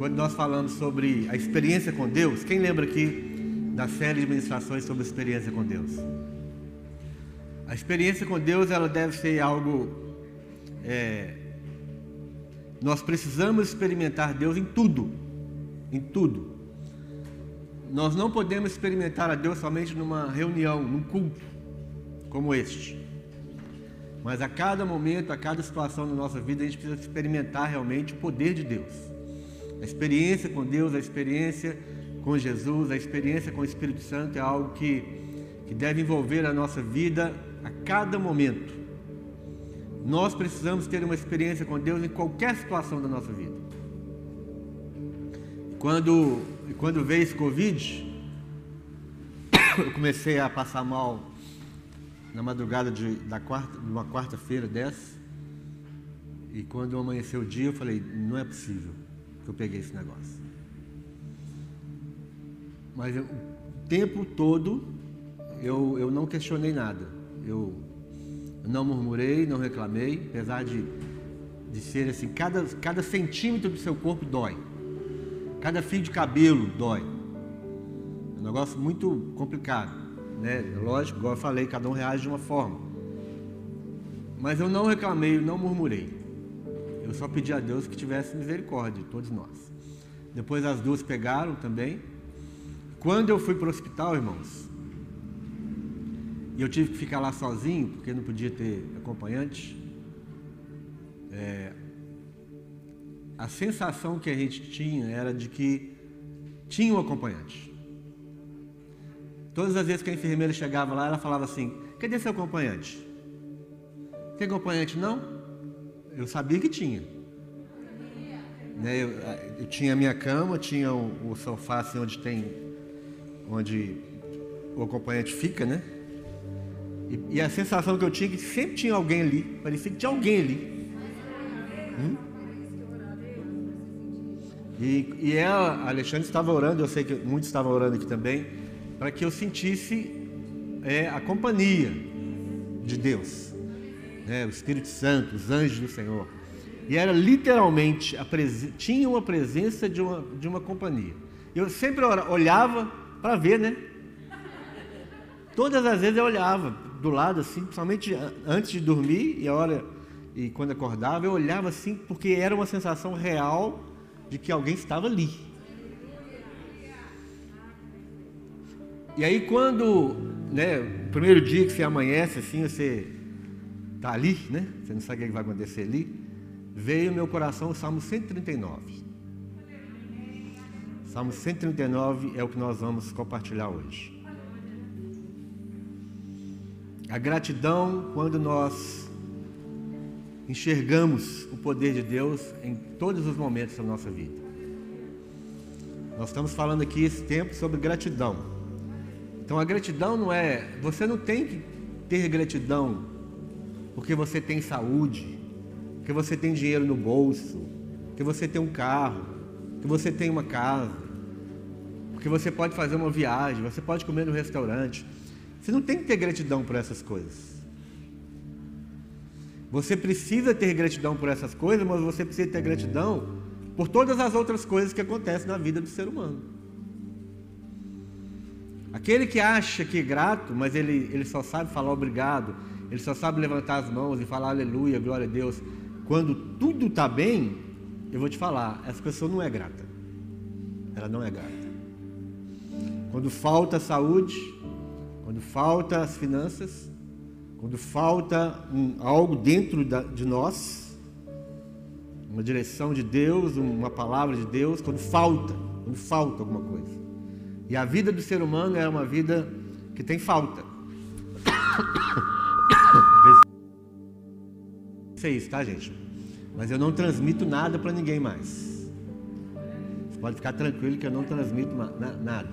quando nós falamos sobre a experiência com Deus, quem lembra aqui da série de ministrações sobre experiência com Deus? A experiência com Deus ela deve ser algo. É, nós precisamos experimentar Deus em tudo, em tudo. Nós não podemos experimentar a Deus somente numa reunião, num culto como este. Mas a cada momento, a cada situação da nossa vida, a gente precisa experimentar realmente o poder de Deus. A experiência com Deus, a experiência com Jesus, a experiência com o Espírito Santo é algo que, que deve envolver a nossa vida a cada momento. Nós precisamos ter uma experiência com Deus em qualquer situação da nossa vida. Quando, quando veio esse Covid, eu comecei a passar mal na madrugada de, da quarta, de uma quarta-feira dessa. E quando amanheceu o dia, eu falei: não é possível que eu peguei esse negócio. Mas eu, o tempo todo eu, eu não questionei nada. Eu não murmurei, não reclamei, apesar de, de ser assim: cada, cada centímetro do seu corpo dói, cada fio de cabelo dói. É um negócio muito complicado. Né? Lógico, igual eu falei, cada um reage de uma forma. Mas eu não reclamei, não murmurei. Eu só pedi a Deus que tivesse misericórdia de todos nós. Depois as duas pegaram também. Quando eu fui para o hospital, irmãos, e eu tive que ficar lá sozinho, porque não podia ter acompanhante, é, a sensação que a gente tinha era de que tinha um acompanhante. Todas as vezes que a enfermeira chegava lá, ela falava assim: Cadê seu acompanhante? Tem acompanhante não? Eu sabia que tinha. Né, eu, eu, tinha a minha cama, tinha o, o, sofá assim onde tem. onde o acompanhante fica, né? E, e, a sensação que eu tinha é que sempre tinha alguém ali. Parecia que tinha alguém ali. Hum? E, e ela, Alexandre estava orando, eu sei que muitos estavam orando aqui também para que eu sentisse é, a companhia de Deus, né, o Espírito Santo, os anjos do Senhor. E era literalmente, a tinha uma presença de uma, de uma companhia. Eu sempre olhava para ver, né? Todas as vezes eu olhava do lado assim, principalmente antes de dormir e a hora e quando acordava, eu olhava assim porque era uma sensação real de que alguém estava ali. E aí quando, né, primeiro dia que você amanhece assim, você tá ali, né? Você não sabe o que vai acontecer ali. Veio meu coração o Salmo 139. Salmo 139 é o que nós vamos compartilhar hoje. A gratidão quando nós enxergamos o poder de Deus em todos os momentos da nossa vida. Nós estamos falando aqui esse tempo sobre gratidão. Então a gratidão não é. Você não tem que ter gratidão porque você tem saúde, porque você tem dinheiro no bolso, porque você tem um carro, que você tem uma casa, porque você pode fazer uma viagem, você pode comer no restaurante. Você não tem que ter gratidão por essas coisas. Você precisa ter gratidão por essas coisas, mas você precisa ter gratidão por todas as outras coisas que acontecem na vida do ser humano. Aquele que acha que é grato, mas ele, ele só sabe falar obrigado, ele só sabe levantar as mãos e falar aleluia, glória a Deus. Quando tudo está bem, eu vou te falar, essa pessoa não é grata. Ela não é grata. Quando falta saúde, quando falta as finanças, quando falta um, algo dentro da, de nós, uma direção de Deus, uma palavra de Deus, quando falta, quando falta alguma coisa. E a vida do ser humano é uma vida que tem falta. Isso tá, gente? Mas eu não transmito nada para ninguém mais. Você pode ficar tranquilo que eu não transmito nada.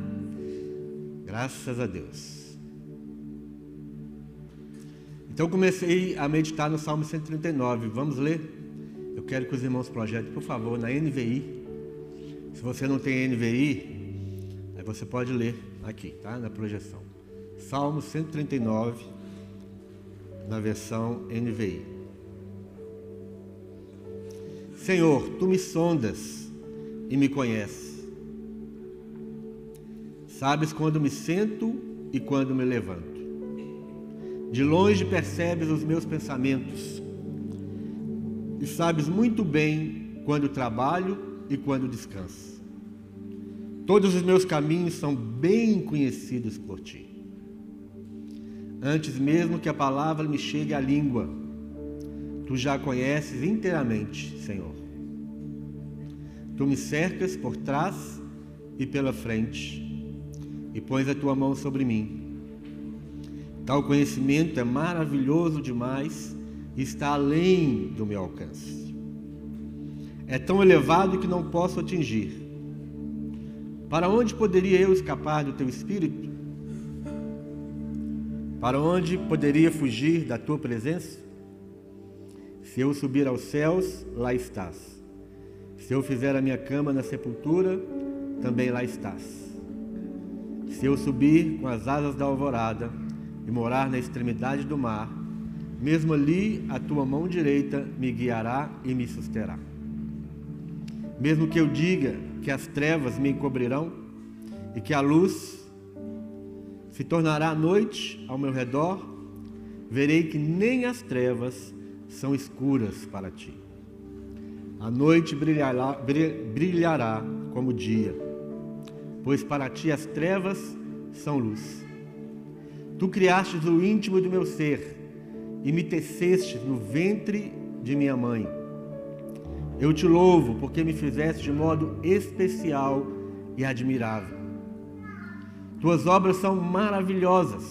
Graças a Deus. Então comecei a meditar no Salmo 139. Vamos ler? Eu quero que os irmãos projetem, por favor, na NVI. Se você não tem NVI, você pode ler aqui, tá? Na projeção. Salmo 139, na versão NVI. Senhor, tu me sondas, e me conheces. Sabes quando me sento e quando me levanto. De longe percebes os meus pensamentos e sabes muito bem quando trabalho e quando descanso. Todos os meus caminhos são bem conhecidos por ti. Antes mesmo que a palavra me chegue à língua, tu já conheces inteiramente, Senhor. Tu me cercas por trás e pela frente e pões a tua mão sobre mim. Tal conhecimento é maravilhoso demais e está além do meu alcance. É tão elevado que não posso atingir. Para onde poderia eu escapar do teu espírito? Para onde poderia fugir da tua presença? Se eu subir aos céus, lá estás. Se eu fizer a minha cama na sepultura, também lá estás. Se eu subir com as asas da alvorada e morar na extremidade do mar, mesmo ali a tua mão direita me guiará e me susterá. Mesmo que eu diga que as trevas me encobrirão e que a luz se tornará noite ao meu redor, verei que nem as trevas são escuras para ti. A noite brilhará, brilhará como dia, pois para ti as trevas são luz. Tu criastes o íntimo do meu ser e me teceste no ventre de minha mãe. Eu te louvo porque me fizeste de modo especial e admirável. Tuas obras são maravilhosas.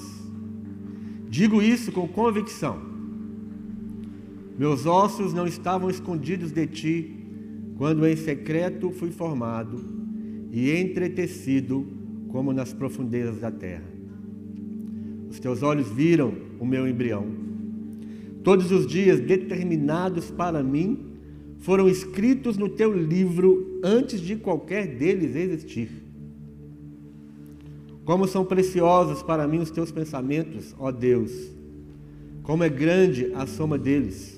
Digo isso com convicção. Meus ossos não estavam escondidos de ti quando em secreto fui formado e entretecido como nas profundezas da terra. Os teus olhos viram o meu embrião. Todos os dias determinados para mim foram escritos no teu livro antes de qualquer deles existir. Como são preciosos para mim os teus pensamentos, ó Deus! Como é grande a soma deles!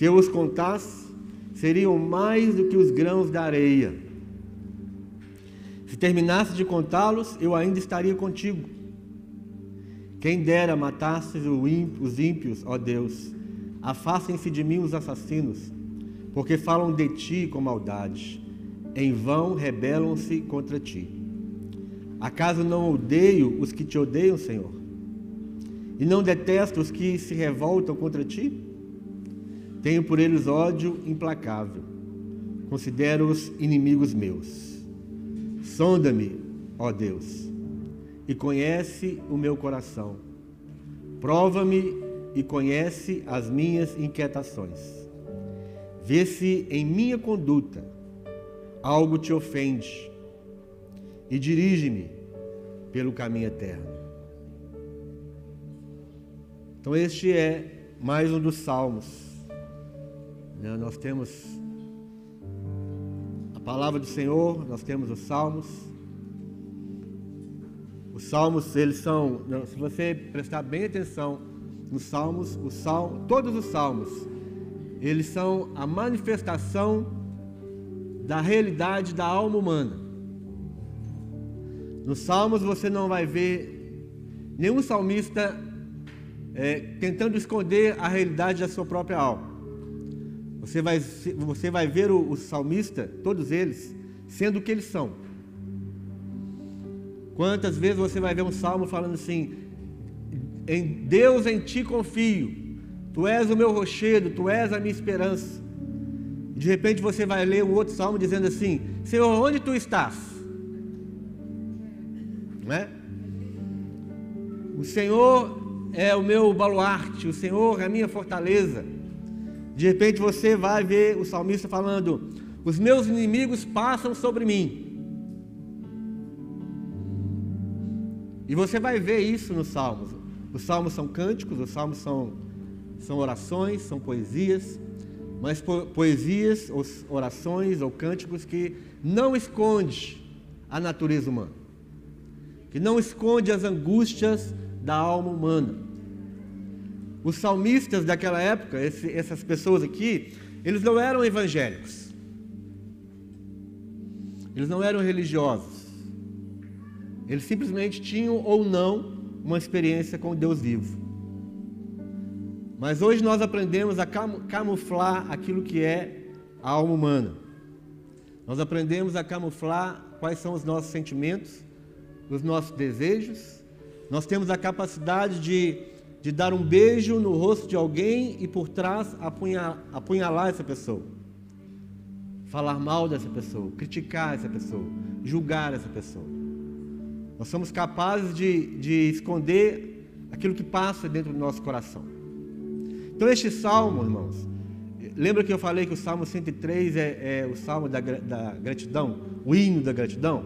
Se eu os contasse, seriam mais do que os grãos da areia. Se terminasse de contá-los, eu ainda estaria contigo. Quem dera matasses os ímpios, ó Deus, afastem-se de mim os assassinos porque falam de ti com maldade, em vão rebelam-se contra ti. Acaso não odeio os que te odeiam, Senhor? E não detesto os que se revoltam contra ti? Tenho por eles ódio implacável, considero-os inimigos meus. Sonda-me, ó Deus, e conhece o meu coração. Prova-me e conhece as minhas inquietações Vê se em minha conduta algo te ofende e dirige-me pelo caminho eterno. Então, este é mais um dos salmos. Né? Nós temos a palavra do Senhor, nós temos os salmos. Os salmos, eles são, se você prestar bem atenção nos salmos, os salmos, todos os salmos, eles são a manifestação da realidade da alma humana. Nos Salmos você não vai ver nenhum salmista é, tentando esconder a realidade da sua própria alma. Você vai, você vai ver o, o salmista, todos eles, sendo o que eles são. Quantas vezes você vai ver um salmo falando assim: em Deus em ti confio, Tu és o meu rochedo, tu és a minha esperança. De repente você vai ler um outro salmo dizendo assim: Senhor, onde tu estás? Não é? O Senhor é o meu baluarte, o Senhor é a minha fortaleza. De repente você vai ver o salmista falando: Os meus inimigos passam sobre mim. E você vai ver isso nos salmos. Os salmos são cânticos, os salmos são são orações, são poesias, mas po poesias, ou orações ou cânticos que não esconde a natureza humana, que não esconde as angústias da alma humana. Os salmistas daquela época, esse, essas pessoas aqui, eles não eram evangélicos. Eles não eram religiosos. Eles simplesmente tinham ou não uma experiência com Deus vivo. Mas hoje nós aprendemos a camuflar aquilo que é a alma humana. Nós aprendemos a camuflar quais são os nossos sentimentos, os nossos desejos. Nós temos a capacidade de, de dar um beijo no rosto de alguém e por trás apunhalar, apunhalar essa pessoa. Falar mal dessa pessoa, criticar essa pessoa, julgar essa pessoa. Nós somos capazes de, de esconder aquilo que passa dentro do nosso coração. Então, este salmo, irmãos, lembra que eu falei que o salmo 103 é, é o salmo da, da gratidão, o hino da gratidão?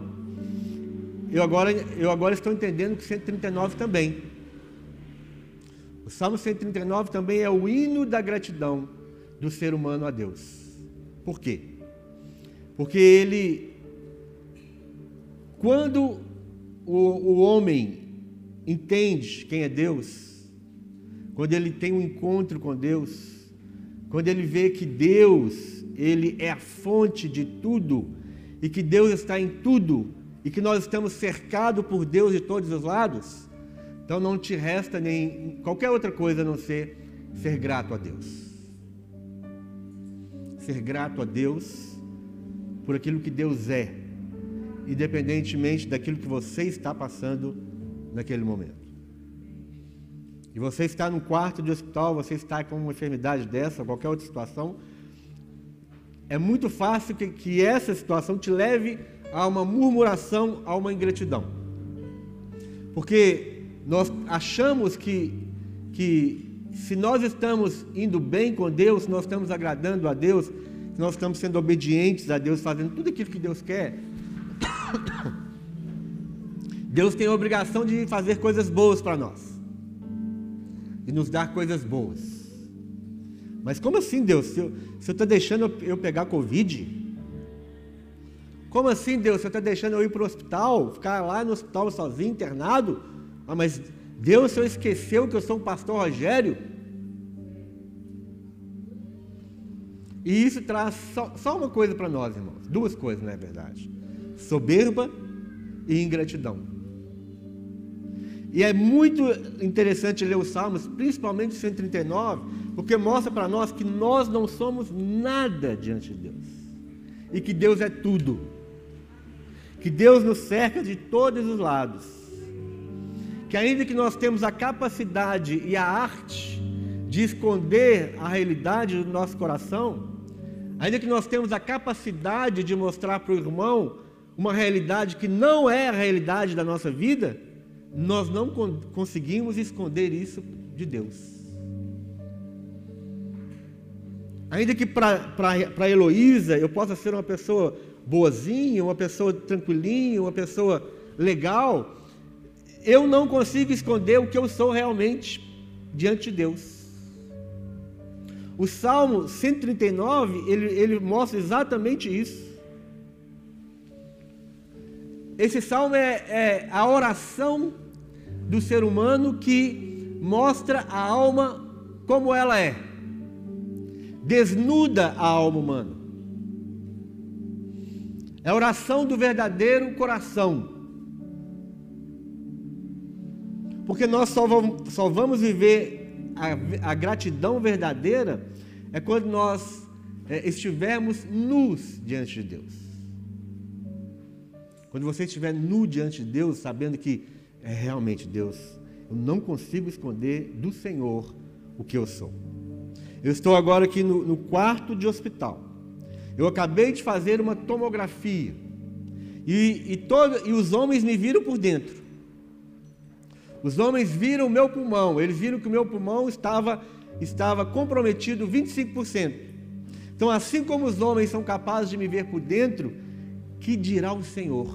Eu agora, eu agora estou entendendo que 139 também. O salmo 139 também é o hino da gratidão do ser humano a Deus. Por quê? Porque ele, quando o, o homem entende quem é Deus, quando ele tem um encontro com Deus, quando ele vê que Deus, ele é a fonte de tudo e que Deus está em tudo e que nós estamos cercados por Deus de todos os lados, então não te resta nem qualquer outra coisa a não ser ser grato a Deus. Ser grato a Deus por aquilo que Deus é independentemente daquilo que você está passando naquele momento. E você está num quarto de hospital, você está com uma enfermidade dessa, qualquer outra situação, é muito fácil que, que essa situação te leve a uma murmuração, a uma ingratidão. Porque nós achamos que, que se nós estamos indo bem com Deus, se nós estamos agradando a Deus, se nós estamos sendo obedientes a Deus, fazendo tudo aquilo que Deus quer, Deus tem a obrigação de fazer coisas boas para nós e nos dar coisas boas. Mas como assim, Deus? Se eu estou deixando eu pegar Covid? Como assim, Deus? Você está deixando eu ir para o hospital, ficar lá no hospital sozinho, internado? Ah, mas Deus, se eu esqueceu que eu sou um pastor Rogério? E isso traz só, só uma coisa para nós, irmãos. Duas coisas, não é verdade? soberba e ingratidão. E é muito interessante ler os Salmos, principalmente o 139, porque mostra para nós que nós não somos nada diante de Deus. E que Deus é tudo. Que Deus nos cerca de todos os lados. Que ainda que nós temos a capacidade e a arte de esconder a realidade do nosso coração, ainda que nós temos a capacidade de mostrar para o irmão uma realidade que não é a realidade da nossa vida, nós não conseguimos esconder isso de Deus. Ainda que para Heloísa eu possa ser uma pessoa boazinha, uma pessoa tranquilinha, uma pessoa legal, eu não consigo esconder o que eu sou realmente diante de Deus. O Salmo 139, ele, ele mostra exatamente isso. Esse salmo é, é a oração do ser humano que mostra a alma como ela é, desnuda a alma humana. É a oração do verdadeiro coração. Porque nós só vamos, só vamos viver a, a, gratidão verdadeira é quando nós é, estivermos nus diante de Deus. Quando você estiver nu diante de Deus, sabendo que é realmente Deus, eu não consigo esconder do Senhor o que eu sou. Eu estou agora aqui no, no quarto de hospital. Eu acabei de fazer uma tomografia. E, e, todo, e os homens me viram por dentro. Os homens viram o meu pulmão. Eles viram que o meu pulmão estava, estava comprometido 25%. Então, assim como os homens são capazes de me ver por dentro, que dirá o Senhor?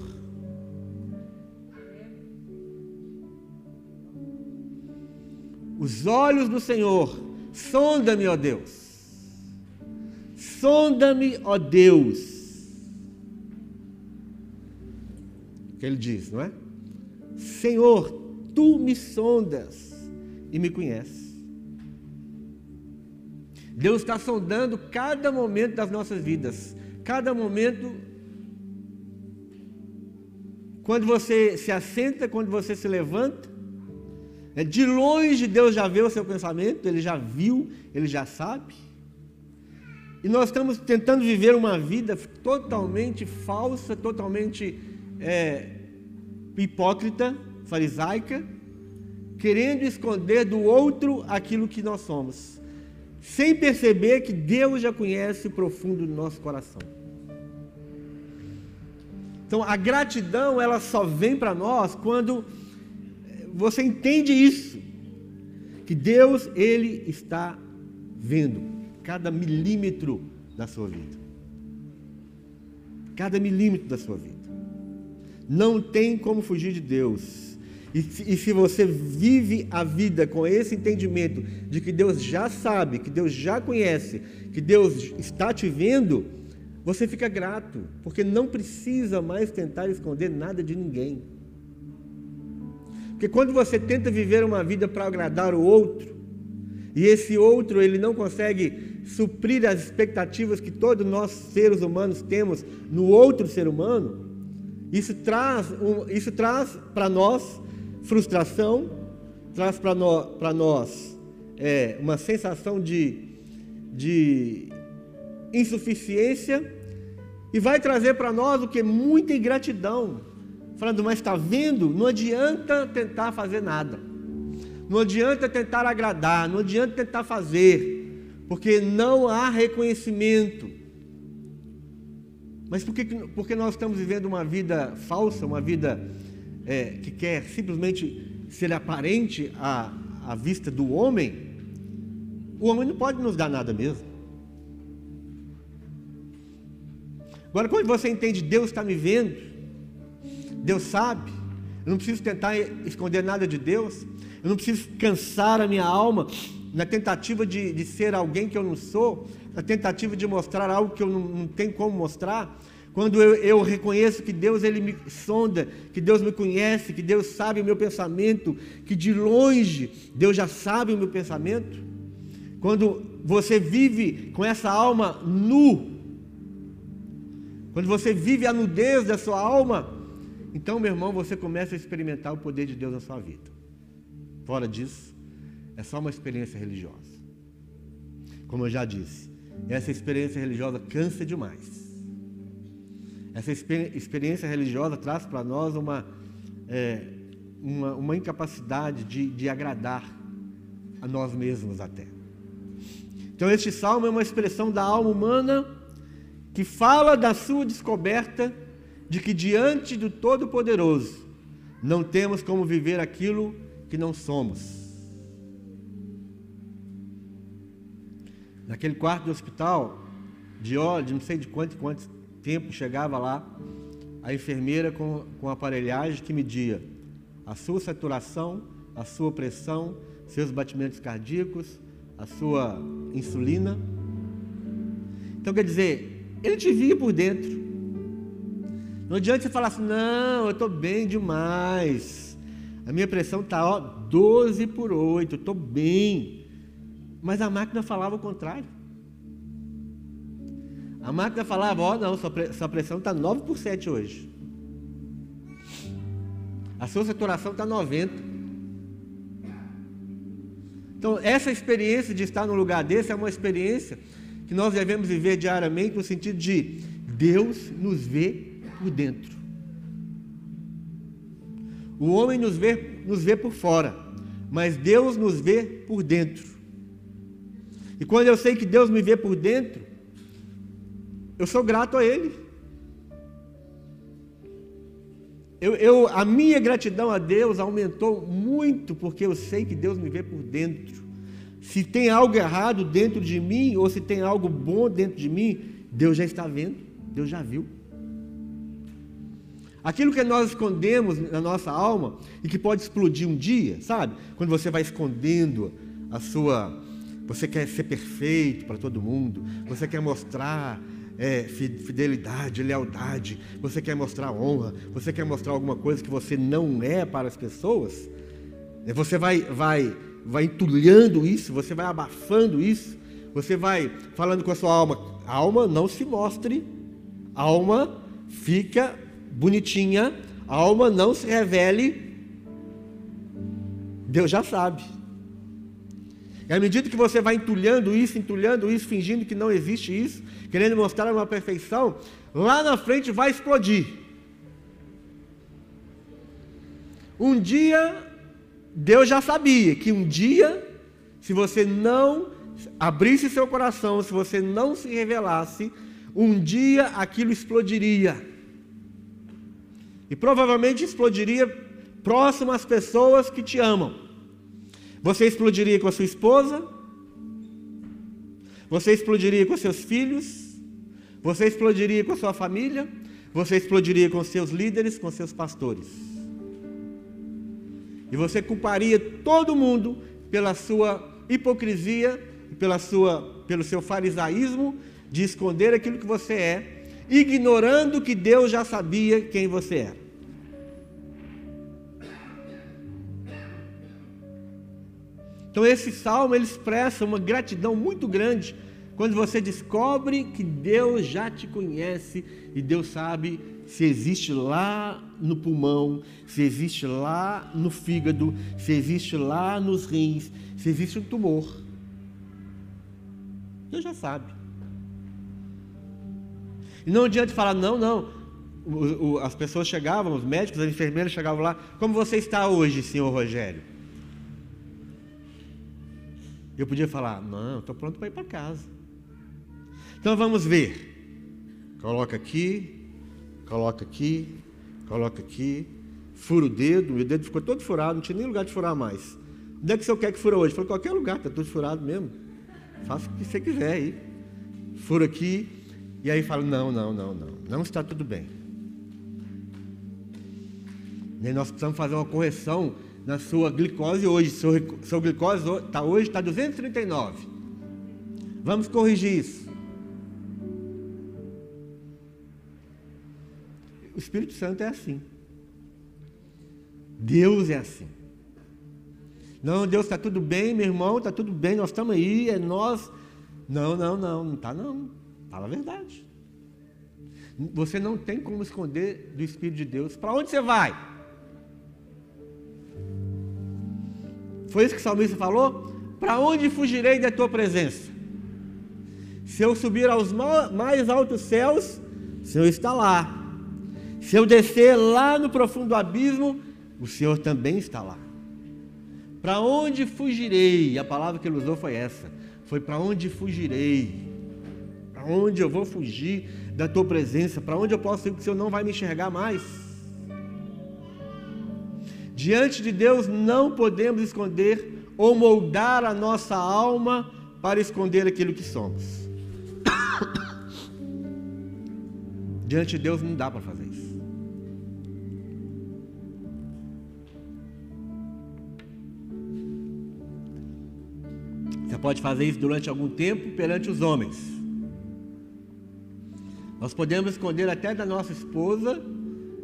Os olhos do Senhor, sonda-me, ó Deus. Sonda-me, ó Deus. O que ele diz, não é? Senhor, tu me sondas e me conheces. Deus está sondando cada momento das nossas vidas, cada momento quando você se assenta, quando você se levanta. É, de longe Deus já vê o seu pensamento, Ele já viu, Ele já sabe. E nós estamos tentando viver uma vida totalmente falsa, totalmente é, hipócrita, farisaica, querendo esconder do outro aquilo que nós somos, sem perceber que Deus já conhece o profundo do nosso coração. Então, a gratidão, ela só vem para nós quando você entende isso, que Deus, Ele está vendo cada milímetro da sua vida. Cada milímetro da sua vida. Não tem como fugir de Deus. E, e se você vive a vida com esse entendimento de que Deus já sabe, que Deus já conhece, que Deus está te vendo, você fica grato, porque não precisa mais tentar esconder nada de ninguém. Porque quando você tenta viver uma vida para agradar o outro, e esse outro ele não consegue suprir as expectativas que todos nós seres humanos temos no outro ser humano, isso traz, um, isso traz para nós frustração, traz para nós, nós é, uma sensação de, de insuficiência e vai trazer para nós o que? Muita ingratidão. Falando, mas está vendo? Não adianta tentar fazer nada. Não adianta tentar agradar, não adianta tentar fazer, porque não há reconhecimento. Mas por que, porque nós estamos vivendo uma vida falsa, uma vida é, que quer simplesmente ser aparente à, à vista do homem? O homem não pode nos dar nada mesmo. Agora, quando você entende, Deus está me vendo, Deus sabe, eu não preciso tentar esconder nada de Deus, eu não preciso cansar a minha alma na tentativa de, de ser alguém que eu não sou, na tentativa de mostrar algo que eu não, não tenho como mostrar. Quando eu, eu, reconheço que Deus ele me sonda, que Deus me conhece, que Deus sabe o meu pensamento, que de longe Deus já sabe o meu pensamento. Quando você vive com essa alma nu, quando você vive a nudez da sua alma, então, meu irmão, você começa a experimentar o poder de Deus na sua vida. Fora disso, é só uma experiência religiosa. Como eu já disse, essa experiência religiosa cansa demais. Essa experiência religiosa traz para nós uma, é, uma, uma, incapacidade de, de agradar a nós mesmos até. Então, este salmo é uma expressão da alma humana que fala da sua descoberta de que diante do Todo-Poderoso não temos como viver aquilo que não somos. Naquele quarto do hospital, de óleo, não sei de quanto quanto tempo chegava lá, a enfermeira com, com aparelhagem que media a sua saturação, a sua pressão, seus batimentos cardíacos, a sua insulina. Então, quer dizer, ele te via por dentro. Não adianta você falar assim, não, eu estou bem demais. A minha pressão está 12 por 8, eu estou bem. Mas a máquina falava o contrário. A máquina falava, ó, oh, não, sua pressão está 9 por 7 hoje. A sua saturação está 90. Então, essa experiência de estar num lugar desse é uma experiência que nós devemos viver diariamente no sentido de Deus nos vê por dentro. O homem nos vê, nos vê por fora, mas Deus nos vê por dentro. E quando eu sei que Deus me vê por dentro, eu sou grato a Ele. Eu, eu, a minha gratidão a Deus aumentou muito porque eu sei que Deus me vê por dentro. Se tem algo errado dentro de mim, ou se tem algo bom dentro de mim, Deus já está vendo, Deus já viu. Aquilo que nós escondemos na nossa alma e que pode explodir um dia, sabe? Quando você vai escondendo a sua. Você quer ser perfeito para todo mundo, você quer mostrar é, fidelidade, lealdade, você quer mostrar honra, você quer mostrar alguma coisa que você não é para as pessoas. Você vai, vai vai entulhando isso, você vai abafando isso, você vai falando com a sua alma. alma não se mostre, alma fica bonitinha, alma não se revele, Deus já sabe. E à medida que você vai entulhando isso, entulhando isso, fingindo que não existe isso, querendo mostrar uma perfeição, lá na frente vai explodir. Um dia, Deus já sabia que um dia, se você não abrisse seu coração, se você não se revelasse, um dia aquilo explodiria. E provavelmente explodiria próximo às pessoas que te amam. Você explodiria com a sua esposa? Você explodiria com seus filhos? Você explodiria com a sua família? Você explodiria com seus líderes, com seus pastores? E você culparia todo mundo pela sua hipocrisia, pela sua, pelo seu farisaísmo de esconder aquilo que você é, ignorando que Deus já sabia quem você era. Então esse salmo ele expressa uma gratidão muito grande quando você descobre que Deus já te conhece e Deus sabe se existe lá no pulmão, se existe lá no fígado, se existe lá nos rins, se existe um tumor. Deus já sabe. E não adianta falar, não, não. O, o, as pessoas chegavam, os médicos, as enfermeiras chegavam lá, como você está hoje, senhor Rogério? Eu podia falar: não, estou pronto para ir para casa. Então vamos ver. Coloca aqui, coloca aqui, coloca aqui, fura o dedo, meu dedo ficou todo furado, não tinha nem lugar de furar mais. Onde é que o senhor quer que fura hoje? Falei, qualquer lugar, está tudo furado mesmo. Faça o que você quiser aí. Fura aqui, e aí fala, não, não, não, não, não está tudo bem. E nós precisamos fazer uma correção na sua glicose hoje. Seu, seu glicose está hoje está 239. Vamos corrigir isso. O Espírito Santo é assim. Deus é assim. Não, Deus está tudo bem, meu irmão, está tudo bem, nós estamos aí, é nós. Não, não, não, não está não. Fala a verdade. Você não tem como esconder do Espírito de Deus. Para onde você vai? Foi isso que o salmista falou? Para onde fugirei da tua presença? Se eu subir aos mais altos céus, o Senhor está lá. Se eu descer lá no profundo abismo, o Senhor também está lá. Para onde fugirei? A palavra que ele usou foi essa. Foi para onde fugirei? Para onde eu vou fugir da tua presença? Para onde eu posso ir que o Senhor não vai me enxergar mais? Diante de Deus não podemos esconder ou moldar a nossa alma para esconder aquilo que somos. Diante de Deus não dá para fazer isso. Você pode fazer isso durante algum tempo perante os homens. Nós podemos esconder até da nossa esposa,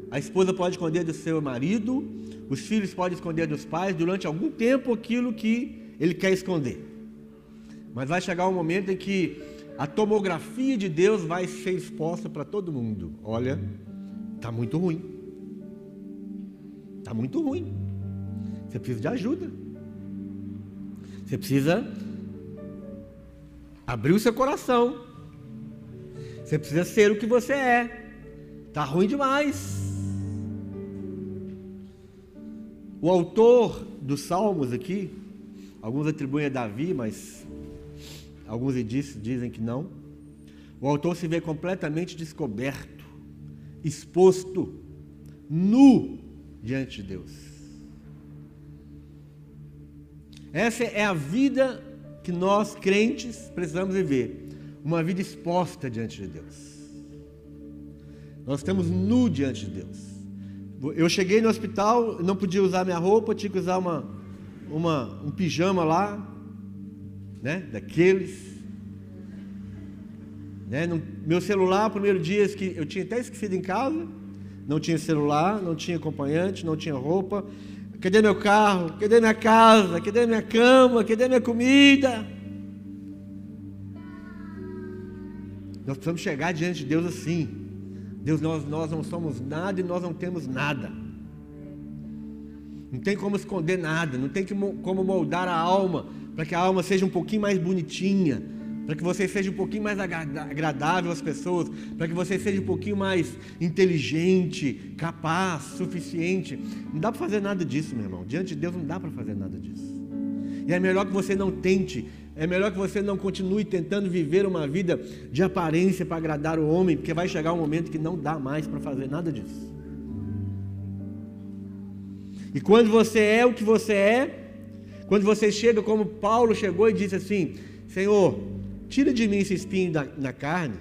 a esposa pode esconder do seu marido, os filhos podem esconder dos pais durante algum tempo aquilo que ele quer esconder. Mas vai chegar um momento em que a tomografia de Deus vai ser exposta para todo mundo. Olha, está muito ruim. Está muito ruim. Você precisa de ajuda. Você precisa abrir o seu coração. Você precisa ser o que você é. Está ruim demais. O autor dos Salmos aqui, alguns atribuem a Davi, mas alguns dizem que não. O autor se vê completamente descoberto, exposto, nu diante de Deus. Essa é a vida que nós crentes precisamos viver, uma vida exposta diante de Deus. Nós estamos nu diante de Deus. Eu cheguei no hospital, não podia usar minha roupa, tinha que usar uma, uma, um pijama lá, né? Daqueles. Né? No, meu celular, primeiro dia eu tinha até esquecido em casa, não tinha celular, não tinha acompanhante, não tinha roupa. Cadê meu carro? Cadê minha casa? Cadê minha cama? Cadê minha comida? Nós precisamos chegar diante de Deus assim Deus, nós, nós não somos nada e nós não temos nada. Não tem como esconder nada, não tem como moldar a alma para que a alma seja um pouquinho mais bonitinha, para que você seja um pouquinho mais agradável às pessoas, para que você seja um pouquinho mais inteligente, capaz, suficiente. Não dá para fazer nada disso, meu irmão. Diante de Deus não dá para fazer nada disso. E é melhor que você não tente, é melhor que você não continue tentando viver uma vida de aparência para agradar o homem, porque vai chegar um momento que não dá mais para fazer nada disso. E quando você é o que você é, quando você chega como Paulo chegou e disse assim: Senhor, tira de mim esse espinho da, na carne.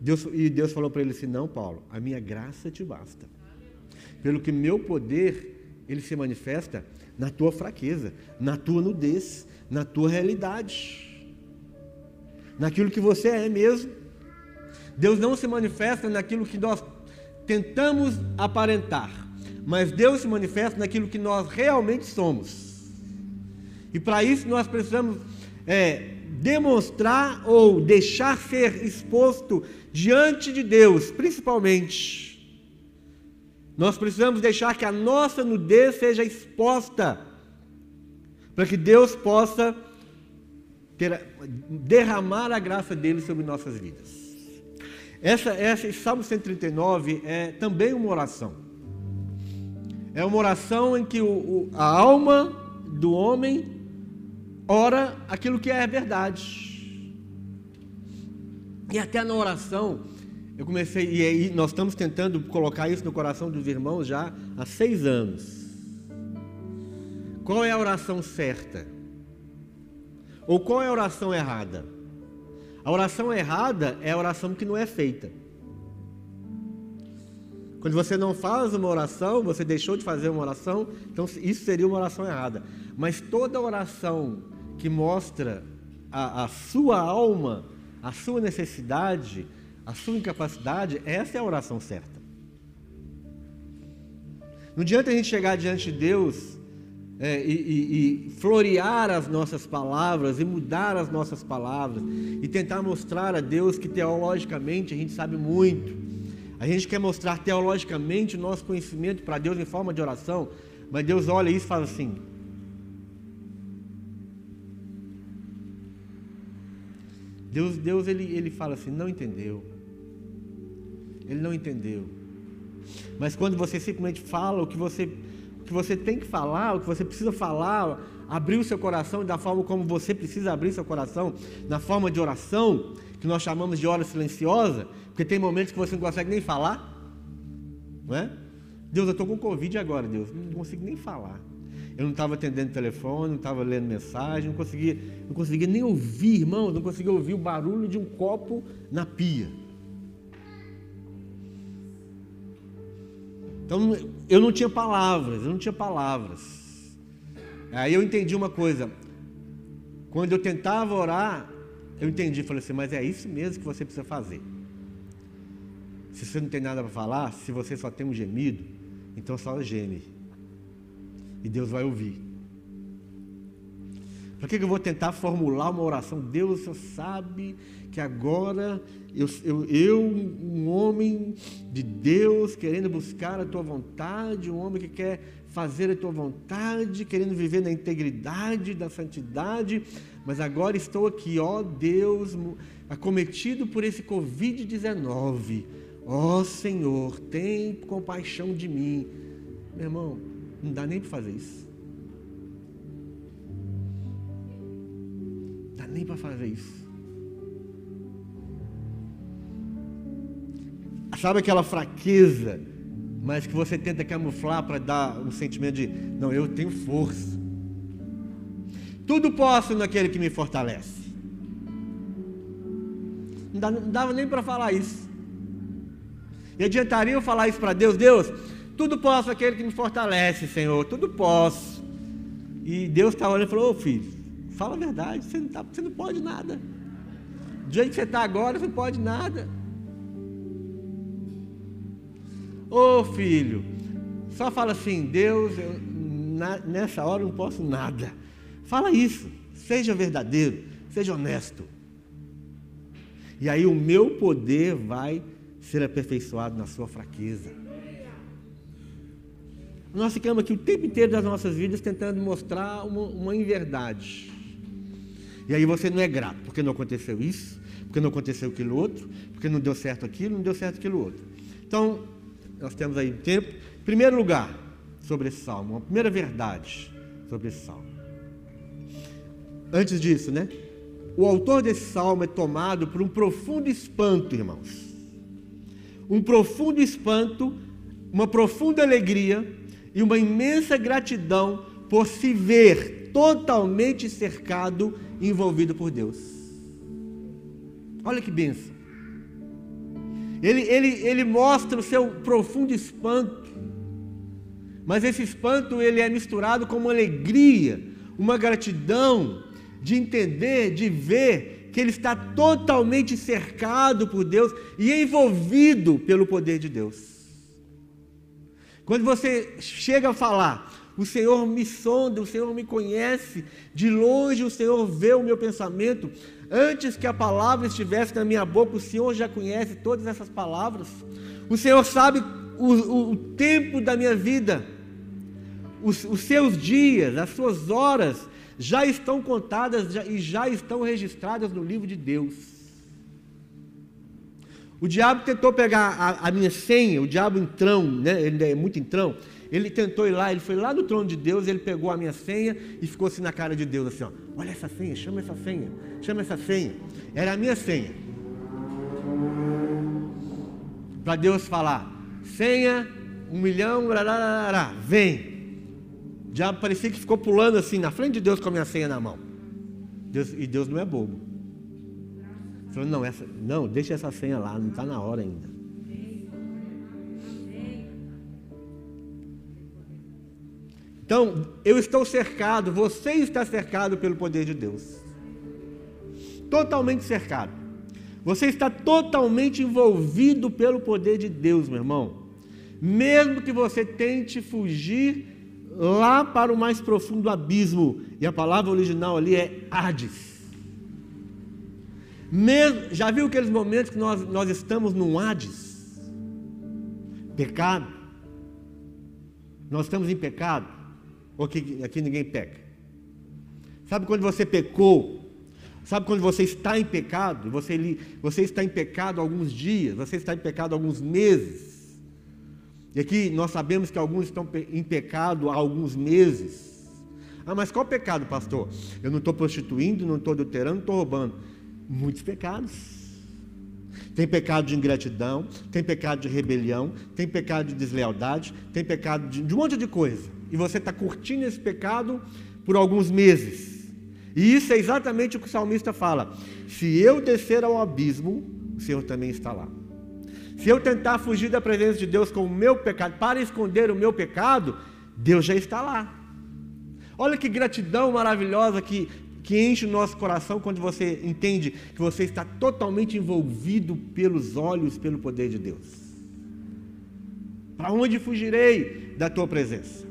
Deus, e Deus falou para ele assim: Não, Paulo, a minha graça te basta. Pelo que meu poder, ele se manifesta na tua fraqueza, na tua nudez, na tua realidade, naquilo que você é mesmo. Deus não se manifesta naquilo que nós tentamos aparentar mas Deus se manifesta naquilo que nós realmente somos. E para isso nós precisamos é, demonstrar ou deixar ser exposto diante de Deus, principalmente. Nós precisamos deixar que a nossa nudez seja exposta, para que Deus possa ter, derramar a graça dele sobre nossas vidas. Essa, essa Salmo 139 é também uma oração. É uma oração em que o, o, a alma do homem ora aquilo que é verdade. E até na oração, eu comecei, e aí nós estamos tentando colocar isso no coração dos irmãos já há seis anos. Qual é a oração certa? Ou qual é a oração errada? A oração errada é a oração que não é feita. Quando você não faz uma oração, você deixou de fazer uma oração, então isso seria uma oração errada. Mas toda oração que mostra a, a sua alma, a sua necessidade, a sua incapacidade, essa é a oração certa. Não adianta a gente chegar diante de Deus é, e, e, e, florear as nossas palavras e mudar as nossas palavras e tentar mostrar a Deus que teologicamente a gente sabe muito a gente quer mostrar teologicamente o nosso conhecimento para Deus em forma de oração, mas Deus olha isso e fala assim: Deus, Deus ele, ele fala assim, não entendeu. Ele não entendeu. Mas quando você simplesmente fala o que você, que você tem que falar, o que você precisa falar, abrir o seu coração da forma como você precisa abrir seu coração, na forma de oração, que nós chamamos de hora silenciosa, porque tem momentos que você não consegue nem falar, não é? Deus, eu estou com Covid agora, Deus, não consigo nem falar. Eu não estava atendendo telefone, não estava lendo mensagem, não conseguia, não conseguia nem ouvir, irmão, não conseguia ouvir o barulho de um copo na pia. Então eu não tinha palavras, eu não tinha palavras. Aí eu entendi uma coisa. Quando eu tentava orar, eu entendi, falei assim, mas é isso mesmo que você precisa fazer. Se você não tem nada para falar, se você só tem um gemido, então só geme. E Deus vai ouvir. Por que, eu vou tentar formular uma oração? Deus, o Senhor sabe que agora eu, eu, eu, um homem de Deus, querendo buscar a tua vontade, um homem que quer fazer a tua vontade, querendo viver na integridade da santidade, mas agora estou aqui, ó Deus, acometido por esse Covid-19 Ó Senhor, tem compaixão de mim. Meu irmão, não dá nem para fazer isso. Nem para fazer isso. Sabe aquela fraqueza, mas que você tenta camuflar para dar um sentimento de, não, eu tenho força. Tudo posso naquele que me fortalece. Não dava nem para falar isso. E adiantaria eu falar isso para Deus? Deus, tudo posso aquele que me fortalece, Senhor, tudo posso. E Deus está olhando e falou: Ô filho, fala a verdade, você não, tá, você não pode nada. Do jeito que você está agora, você não pode nada. Ô filho, só fala assim: Deus, eu, na, nessa hora eu não posso nada. Fala isso, seja verdadeiro, seja honesto. E aí o meu poder vai ser aperfeiçoado na sua fraqueza. Nós ficamos aqui o tempo inteiro das nossas vidas tentando mostrar uma, uma inverdade. E aí você não é grato, porque não aconteceu isso, porque não aconteceu aquilo outro, porque não deu certo aquilo, não deu certo aquilo outro. Então, nós temos aí tempo. Em primeiro lugar, sobre esse salmo, uma primeira verdade sobre esse salmo. Antes disso, né? O autor desse salmo é tomado por um profundo espanto, irmãos. Um profundo espanto, uma profunda alegria e uma imensa gratidão por se ver totalmente cercado e envolvido por Deus. Olha que benção. Ele, ele, ele mostra o seu profundo espanto, mas esse espanto ele é misturado com uma alegria, uma gratidão de entender, de ver que ele está totalmente cercado por Deus e envolvido pelo poder de Deus. Quando você chega a falar, o Senhor me sonda, o Senhor me conhece, de longe o Senhor vê o meu pensamento, antes que a palavra estivesse na minha boca, o Senhor já conhece todas essas palavras, o Senhor sabe o, o, o tempo da minha vida, os, os, seus dias, as suas horas já estão contadas já, e já estão registradas no livro de Deus. O diabo tentou pegar a, a, minha senha, o diabo entrão, né? ele é muito entrão. Ele tentou ir lá, ele foi lá no trono de Deus, ele pegou a minha senha e ficou assim na cara de Deus, assim: ó, olha essa senha, chama essa senha, chama essa senha. Era a minha senha. Para Deus falar: senha, um milhão, lararara, vem. Diabo parecia que ficou pulando assim na frente de Deus com a minha senha na mão. Deus, e Deus não é bobo. Falou, não, essa, não, deixa essa senha lá, não está na hora ainda. Então, eu estou cercado, você está cercado pelo poder de Deus. Totalmente cercado. Você está totalmente envolvido pelo poder de Deus, meu irmão. Mesmo que você tente fugir lá para o mais profundo abismo, e a palavra original ali é Hades. Mesmo, já viu aqueles momentos que nós, nós estamos num Hades? Pecado. Nós estamos em pecado. Ou aqui, aqui ninguém peca. Sabe quando você pecou? Sabe quando você está em pecado? Você, você está em pecado alguns dias, você está em pecado alguns meses. E aqui nós sabemos que alguns estão em pecado há alguns meses. Ah, mas qual pecado, pastor? Eu não estou prostituindo, não estou adulterando, não estou roubando muitos pecados. Tem pecado de ingratidão, tem pecado de rebelião, tem pecado de deslealdade, tem pecado de, de um monte de coisa. E você está curtindo esse pecado por alguns meses. E isso é exatamente o que o salmista fala: se eu descer ao abismo, o Senhor também está lá. Se eu tentar fugir da presença de Deus com o meu pecado, para esconder o meu pecado, Deus já está lá. Olha que gratidão maravilhosa que que enche o nosso coração quando você entende que você está totalmente envolvido pelos olhos, pelo poder de Deus. Para onde fugirei da tua presença?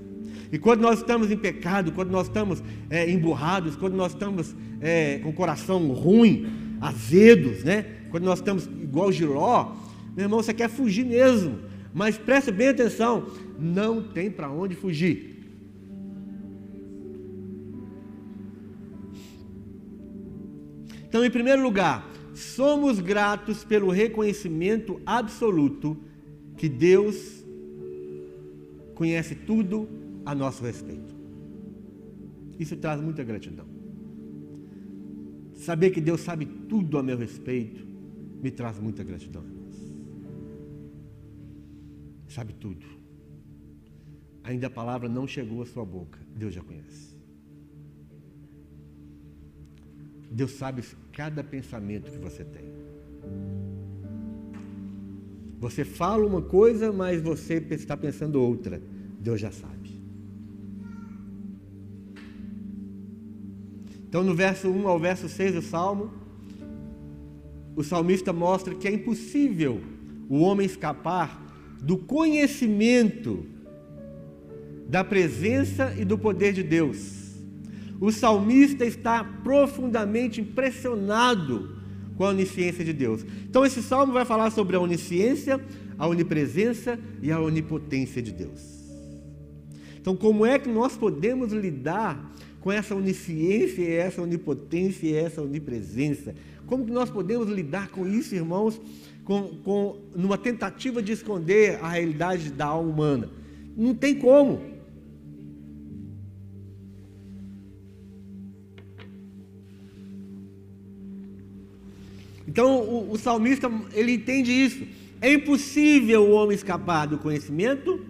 E quando nós estamos em pecado, quando nós estamos é, emburrados, quando nós estamos é, com o coração ruim, azedos, né? quando nós estamos igual Giló, meu irmão, você quer fugir mesmo. Mas preste bem atenção, não tem para onde fugir. Então, em primeiro lugar, somos gratos pelo reconhecimento absoluto que Deus conhece tudo a nosso respeito. Isso traz muita gratidão. Saber que Deus sabe tudo a meu respeito me traz muita gratidão, Sabe tudo. Ainda a palavra não chegou à sua boca, Deus já conhece. Deus sabe cada pensamento que você tem. Você fala uma coisa, mas você está pensando outra. Deus já sabe. Então, no verso 1 ao verso 6 do Salmo, o salmista mostra que é impossível o homem escapar do conhecimento da presença e do poder de Deus o salmista está profundamente impressionado com a onisciência de Deus. Então, esse salmo vai falar sobre a onisciência, a onipresença e a onipotência de Deus. Então, como é que nós podemos lidar com essa onisciência, essa onipotência e essa onipresença? Como que nós podemos lidar com isso, irmãos, com, com, numa tentativa de esconder a realidade da alma humana? Não tem como. Então o, o salmista ele entende isso. É impossível o homem escapar do conhecimento,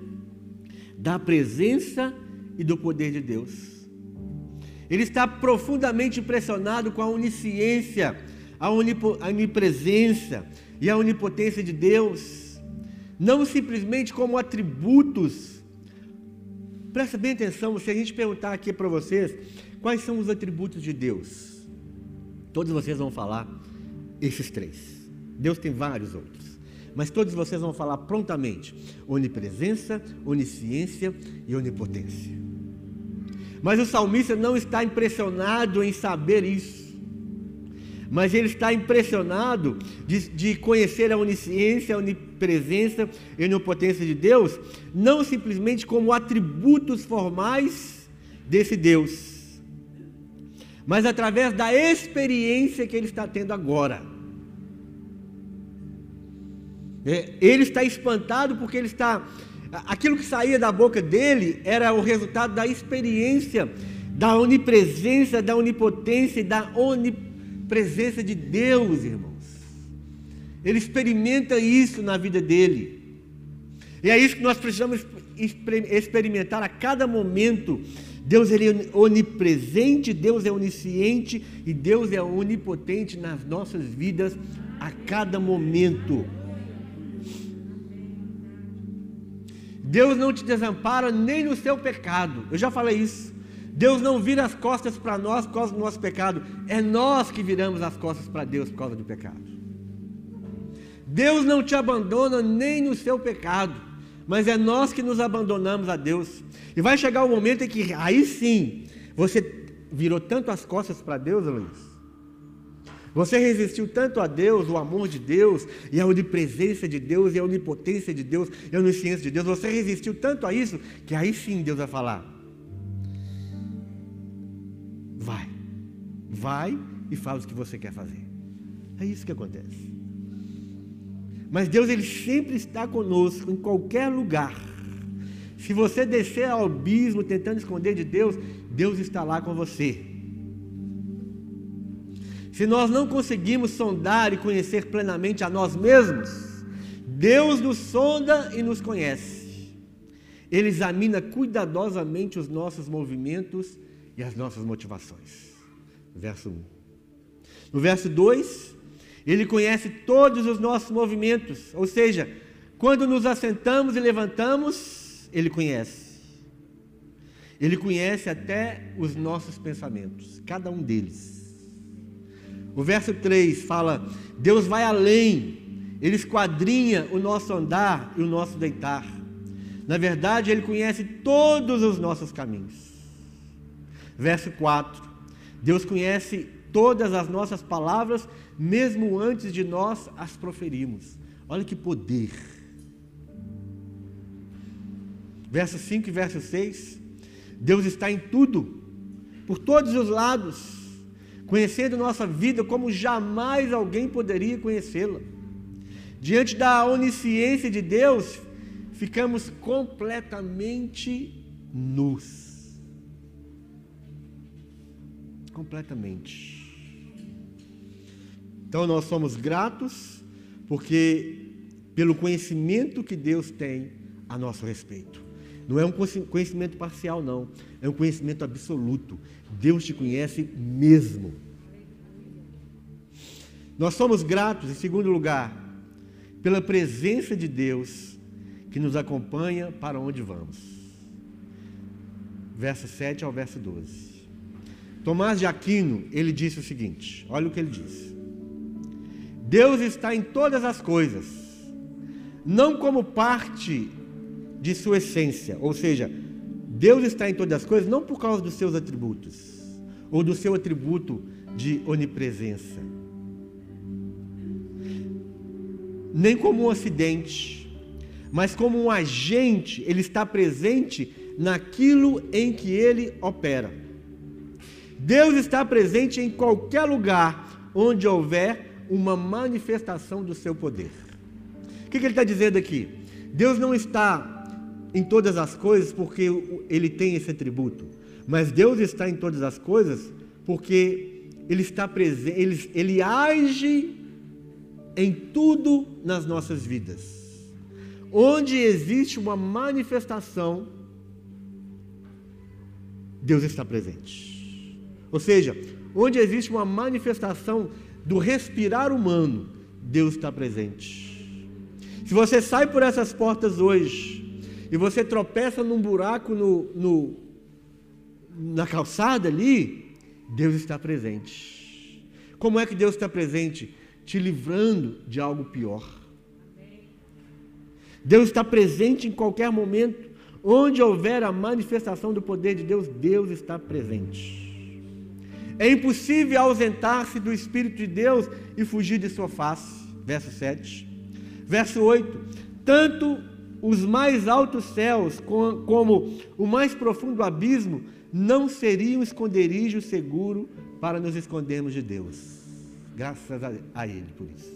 da presença e do poder de Deus. Ele está profundamente impressionado com a onisciência, a, onipresença e a onipotência de Deus, não simplesmente como atributos. Presta bem atenção, se a gente perguntar aqui para vocês quais são os atributos de Deus, todos vocês vão falar esses três. Deus tem vários outros. Mas todos vocês vão falar prontamente: onipresença, onisciência e onipotência. Mas o salmista não está impressionado em saber isso. Mas ele está impressionado de, de conhecer a onisciência, a onipresença e a onipotência de Deus, não simplesmente como atributos formais desse Deus mas através da experiência que ele está tendo agora. É, ele está espantado porque ele está. Aquilo que saía da boca dele era o resultado da experiência, da onipresença, da onipotência e da onipresença de Deus, irmãos. Ele experimenta isso na vida dele. E é isso que nós precisamos experimentar a cada momento Deus ele é onipresente, Deus é onisciente e Deus é onipotente nas nossas vidas a cada momento. Deus não te desampara nem no seu pecado. Eu já falei isso. Deus não vira as costas para nós por causa do nosso pecado. É nós que viramos as costas para Deus por causa do pecado. Deus não te abandona nem no seu pecado mas é nós que nos abandonamos a Deus. E vai chegar o um momento em que aí sim você virou tanto as costas para Deus, Luiz. Você resistiu tanto a Deus, o amor de Deus, e a onipresença de Deus, e a onipotência de Deus, e a onisciência de Deus. Você resistiu tanto a isso, que aí sim Deus vai falar: Vai, vai e faz o que você quer fazer. É isso que acontece. Mas Deus ele sempre está conosco em qualquer lugar. Se você descer ao abismo tentando esconder de Deus, Deus está lá com você. Se nós não conseguimos sondar e conhecer plenamente a nós mesmos, Deus nos sonda e nos conhece. Ele examina cuidadosamente os nossos movimentos e as nossas motivações. Verso 1. No verso 2, ele conhece todos os nossos movimentos, ou seja, quando nos assentamos e levantamos, Ele conhece. Ele conhece até os nossos pensamentos, cada um deles. O verso 3 fala: Deus vai além, Ele esquadrinha o nosso andar e o nosso deitar. Na verdade, Ele conhece todos os nossos caminhos. Verso 4: Deus conhece todas as nossas palavras mesmo antes de nós as proferirmos. Olha que poder. Verso 5 e verso 6. Deus está em tudo, por todos os lados, conhecendo nossa vida como jamais alguém poderia conhecê-la. Diante da onisciência de Deus, ficamos completamente nus. Completamente. Então nós somos gratos porque pelo conhecimento que Deus tem a nosso respeito. Não é um conhecimento parcial, não. É um conhecimento absoluto. Deus te conhece mesmo. Nós somos gratos, em segundo lugar, pela presença de Deus que nos acompanha para onde vamos. Verso 7 ao verso 12. Tomás de Aquino, ele disse o seguinte: olha o que ele disse. Deus está em todas as coisas, não como parte de sua essência, ou seja, Deus está em todas as coisas não por causa dos seus atributos, ou do seu atributo de onipresença. nem como um acidente, mas como um agente, ele está presente naquilo em que ele opera. Deus está presente em qualquer lugar onde houver uma manifestação do seu poder. O que, ele está dizendo aqui? Deus não está em todas as coisas porque ele tem esse atributo, mas Deus está em todas as coisas porque ele está presente, ele, ele age em tudo nas nossas vidas. Onde existe uma manifestação, Deus está presente. Ou seja, onde existe uma manifestação do respirar humano, Deus está presente. Se você sai por essas portas hoje e você tropeça num buraco no, no na calçada ali, Deus está presente. Como é que Deus está presente? Te livrando de algo pior. Deus está presente em qualquer momento. Onde houver a manifestação do poder de Deus, Deus está presente. É impossível ausentar-se do Espírito de Deus e fugir de sua face. Verso 7. Verso 8. Tanto os mais altos céus como o mais profundo abismo não seria um esconderijo seguro para nos escondermos de Deus. Graças a Ele por isso.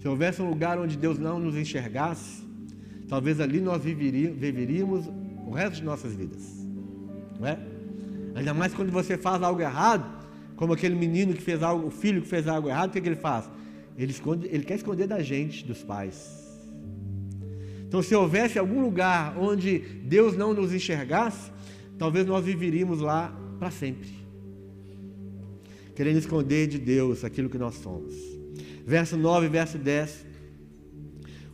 Se houvesse um lugar onde Deus não nos enxergasse, talvez ali nós viveríamos o resto de nossas vidas. Não é? Ainda mais quando você faz algo errado, como aquele menino que fez algo, o filho que fez algo errado, o que, é que ele faz? Ele, esconde, ele quer esconder da gente, dos pais. Então, se houvesse algum lugar onde Deus não nos enxergasse, talvez nós viveríamos lá para sempre, querendo esconder de Deus aquilo que nós somos. Verso 9, verso 10.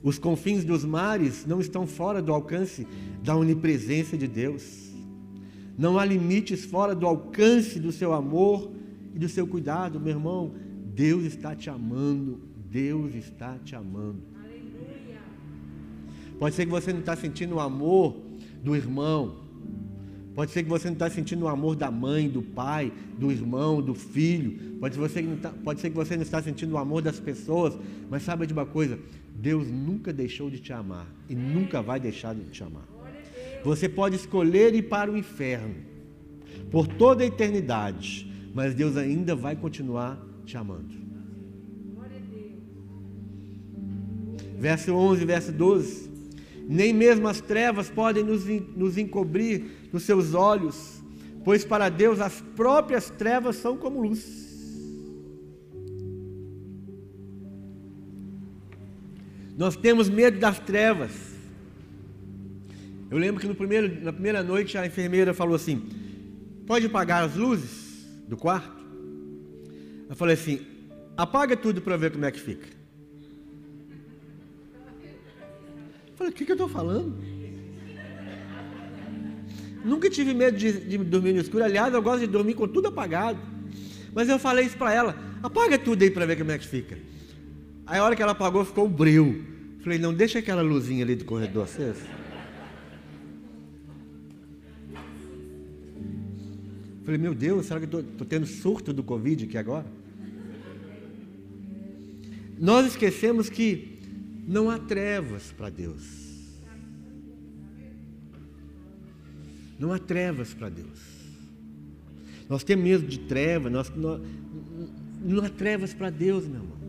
Os confins dos mares não estão fora do alcance da onipresença de Deus. Não há limites fora do alcance do seu amor e do seu cuidado, meu irmão. Deus está te amando. Deus está te amando. Pode ser que você não está sentindo o amor do irmão, Pode ser que você não está sentindo o amor da mãe, do pai, do irmão, do filho. Pode ser, que tá, pode ser que você não está sentindo o amor das pessoas. Mas sabe de uma coisa? Deus nunca deixou de te amar e nunca vai deixar de te amar. Você pode escolher ir para o inferno por toda a eternidade, mas Deus ainda vai continuar te amando. Verso 11, verso 12. Nem mesmo as trevas podem nos, nos encobrir nos seus olhos, pois para Deus as próprias trevas são como luz. Nós temos medo das trevas. Eu lembro que no primeiro, na primeira noite a enfermeira falou assim: pode apagar as luzes do quarto? Eu falei assim: apaga tudo para ver como é que fica. Falei: o que, que eu estou falando? Nunca tive medo de, de, dormir no escuro. Aliás, eu gosto de dormir com tudo apagado. Mas eu falei isso para ela: apaga tudo aí para ver como é que fica. Aí a hora que ela apagou, ficou um breu. Falei: não, deixa aquela luzinha ali do corredor acesa. Falei: meu Deus, será que eu estou tendo surto do Covid aqui agora? Nós esquecemos que não há trevas para Deus. Não há trevas para Deus. Nós temos medo de trevas, nós, nós, não há trevas para Deus, meu irmão.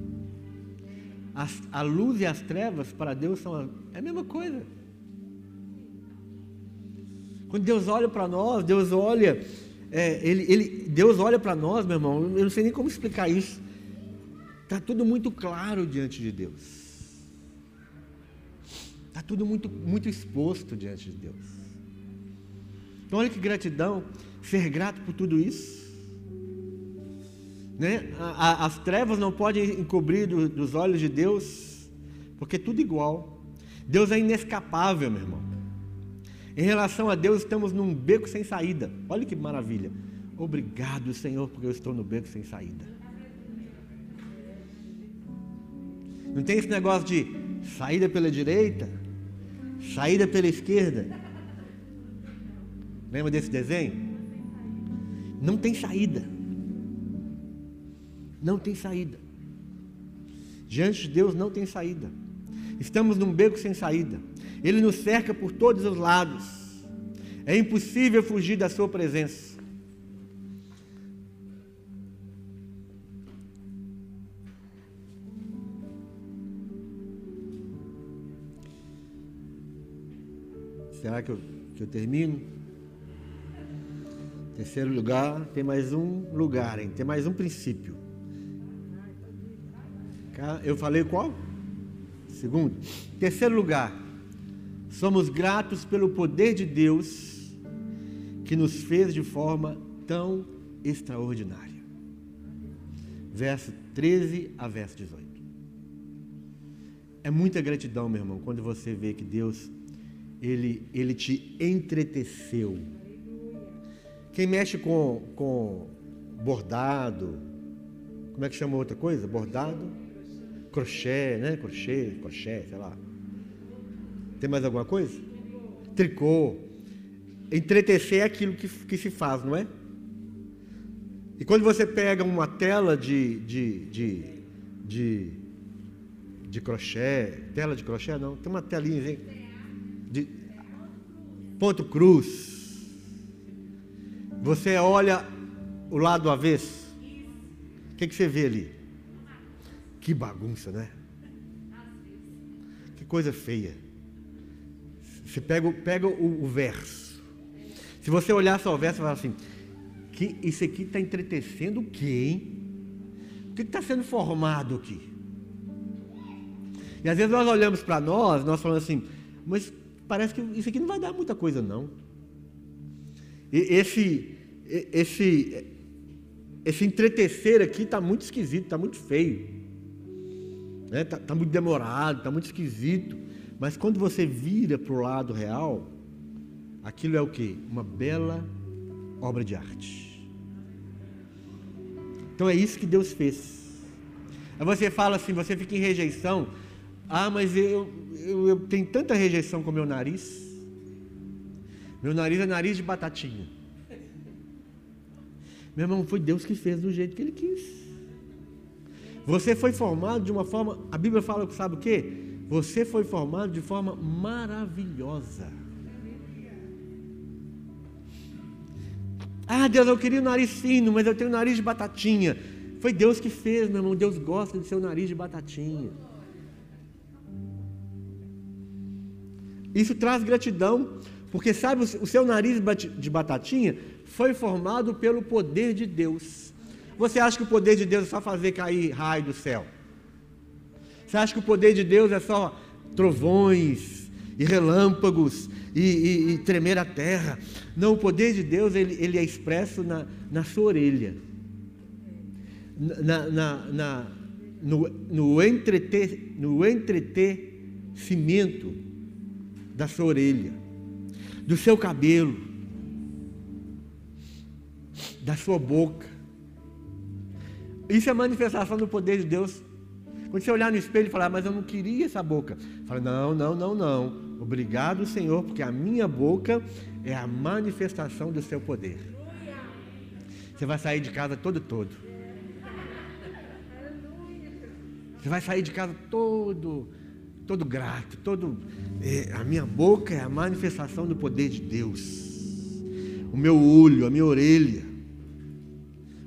As, a luz e as trevas para Deus são a, é a mesma coisa. Quando Deus olha para nós, Deus olha, é, ele, ele, Deus olha para nós, meu irmão, eu não sei nem como explicar isso. Está tudo muito claro diante de Deus. Está tudo muito, muito exposto diante de Deus. Então, olha que gratidão, ser grato por tudo isso. Né? A, a, as trevas não podem encobrir do, dos olhos de Deus, porque é tudo igual. Deus é inescapável, meu irmão. Em relação a Deus, estamos num beco sem saída. Olha que maravilha. Obrigado, Senhor, porque eu estou no beco sem saída. Não tem esse negócio de saída pela direita, saída pela esquerda. Lembra desse desenho? Não tem saída. Não tem saída. Diante de Deus não tem saída. Estamos num beco sem saída. Ele nos cerca por todos os lados. É impossível fugir da Sua presença. Será que eu, que eu termino? Terceiro lugar, tem mais um lugar, hein? tem mais um princípio. Eu falei qual? Segundo. Terceiro lugar, somos gratos pelo poder de Deus que nos fez de forma tão extraordinária. Verso 13 a verso 18. É muita gratidão, meu irmão, quando você vê que Deus ele, ele te entreteceu. Quem mexe com, com bordado, como é que chama outra coisa? Bordado? Crochê, né? Crochê, crochê, sei lá. Tem mais alguma coisa? Tricô. Entretecer é aquilo que, que se faz, não é? E quando você pega uma tela de, de, de, de, de crochê, tela de crochê não, tem uma telinha, hein? Ponto cruz. Você olha o lado avesso. O que, que você vê ali? Que bagunça, né? Que coisa feia. Você pega, pega o, o verso. Se você olhar só o verso, você fala assim: que isso aqui está entretecendo o hein? O que está sendo formado aqui? E às vezes nós olhamos para nós, nós falamos assim, mas parece que isso aqui não vai dar muita coisa, não. E esse, esse, esse entretecer aqui está muito esquisito, está muito feio. Está né? Tá, tá muito demorado, está muito esquisito. Mas quando você vira para o lado real, aquilo é o que? Uma bela obra de arte. Então é isso que Deus fez. Aí você fala assim, você fica em rejeição. Ah, mas eu, eu, eu tenho tanta rejeição com meu nariz. Meu nariz é nariz de batatinha. Meu irmão, foi Deus que fez do jeito que Ele quis. Você foi formado de uma forma, a Bíblia fala, sabe o que? Você foi formado de forma maravilhosa. Ah, Deus, eu queria o nariz fino, mas eu tenho nariz de batatinha. Foi Deus que fez, meu irmão. Deus gosta de seu nariz de batatinha. Isso traz gratidão, porque sabe, o seu nariz de batatinha foi formado pelo poder de Deus. Você acha que o poder de Deus é só fazer cair raio do céu? Você acha que o poder de Deus é só trovões e relâmpagos e, e, e tremer a terra? Não, o poder de Deus ele, ele é expresso na, na sua orelha, na, na, na no, no, no da sua orelha, do seu cabelo, da sua boca. Isso é manifestação do poder de Deus. Quando você olhar no espelho e falar, mas eu não queria essa boca. Fala, não, não, não, não. Obrigado, Senhor, porque a minha boca é a manifestação do seu poder. Você vai sair de casa todo todo. Você vai sair de casa todo todo grato, todo. É, a minha boca é a manifestação do poder de Deus. O meu olho, a minha orelha,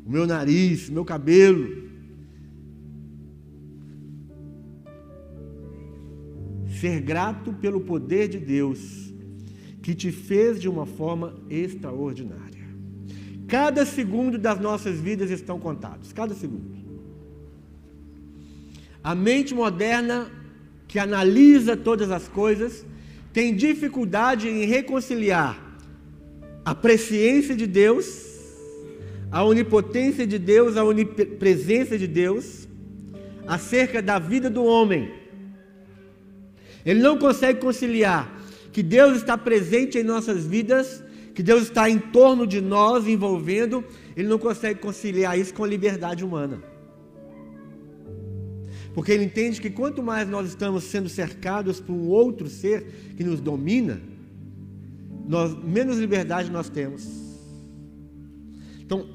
o meu nariz, o meu cabelo. Ser grato pelo poder de Deus que te fez de uma forma extraordinária. Cada segundo das nossas vidas estão contados, cada segundo. A mente moderna que analisa todas as coisas, tem dificuldade em reconciliar a presciência de Deus, a onipotência de Deus, a onipresença de Deus, acerca da vida do homem. Ele não consegue conciliar que Deus está presente em nossas vidas, que Deus está em torno de nós, envolvendo, ele não consegue conciliar isso com a liberdade humana. Porque ele entende que quanto mais nós estamos sendo cercados por um outro ser que nos domina, nós, menos liberdade nós temos. Então,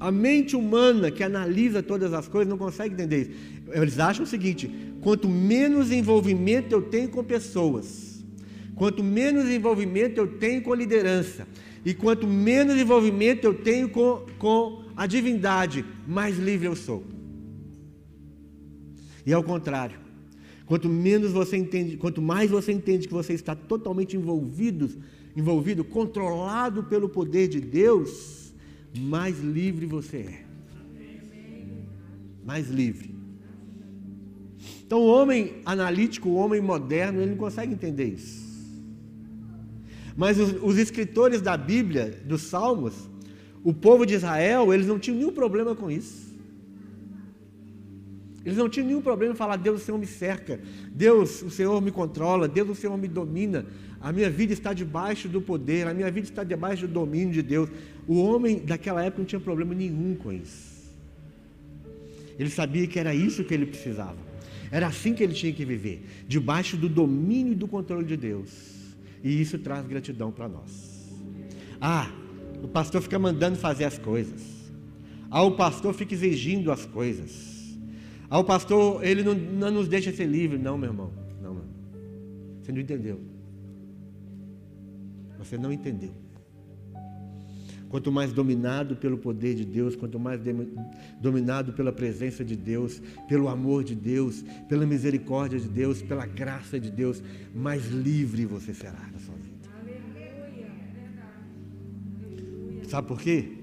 A mente humana que analisa todas as coisas não consegue entender isso. Eles acham o seguinte: quanto menos envolvimento eu tenho com pessoas, quanto menos envolvimento eu tenho com liderança, e quanto menos envolvimento eu tenho com, com a divindade, mais livre eu sou. E ao contrário, quanto menos você entende, quanto mais você entende que você está totalmente envolvido, envolvido, controlado pelo poder de Deus, mais livre você é. Mais livre. Então, o homem analítico, o homem moderno, ele não consegue entender isso. Mas os, os escritores da Bíblia, dos Salmos, o povo de Israel, eles não tinham nenhum problema com isso. Eles não tinham nenhum problema em falar: Deus, o Senhor me cerca, Deus, o Senhor me controla, Deus, o Senhor me domina, a minha vida está debaixo do poder, a minha vida está debaixo do domínio de Deus. O homem daquela época não tinha problema nenhum com isso. Ele sabia que era isso que ele precisava, era assim que ele tinha que viver, debaixo do domínio e do controle de Deus. E isso traz gratidão para nós. Ah, o pastor fica mandando fazer as coisas. Ah, o pastor fica exigindo as coisas. Ah, o pastor, ele não, não nos deixa ser livre. Não, meu irmão. Não, meu irmão. Você não entendeu. Você não entendeu. Quanto mais dominado pelo poder de Deus, quanto mais dominado pela presença de Deus, pelo amor de Deus, pela misericórdia de Deus, pela graça de Deus, mais livre você será na sua vida. Sabe por quê?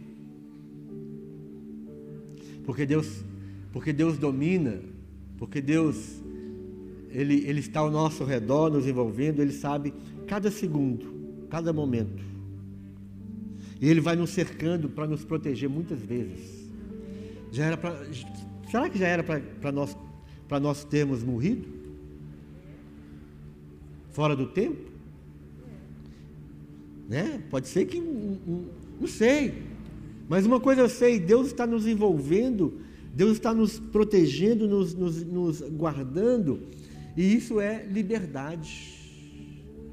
Porque Deus porque Deus domina, porque Deus ele, ele está ao nosso redor, nos envolvendo, Ele sabe cada segundo, cada momento. E Ele vai nos cercando para nos proteger muitas vezes. Já era pra, será que já era para nós, nós termos morrido? Fora do tempo? Né? Pode ser que. Não sei. Mas uma coisa eu sei: Deus está nos envolvendo Deus está nos protegendo, nos, nos, nos guardando, e isso é liberdade.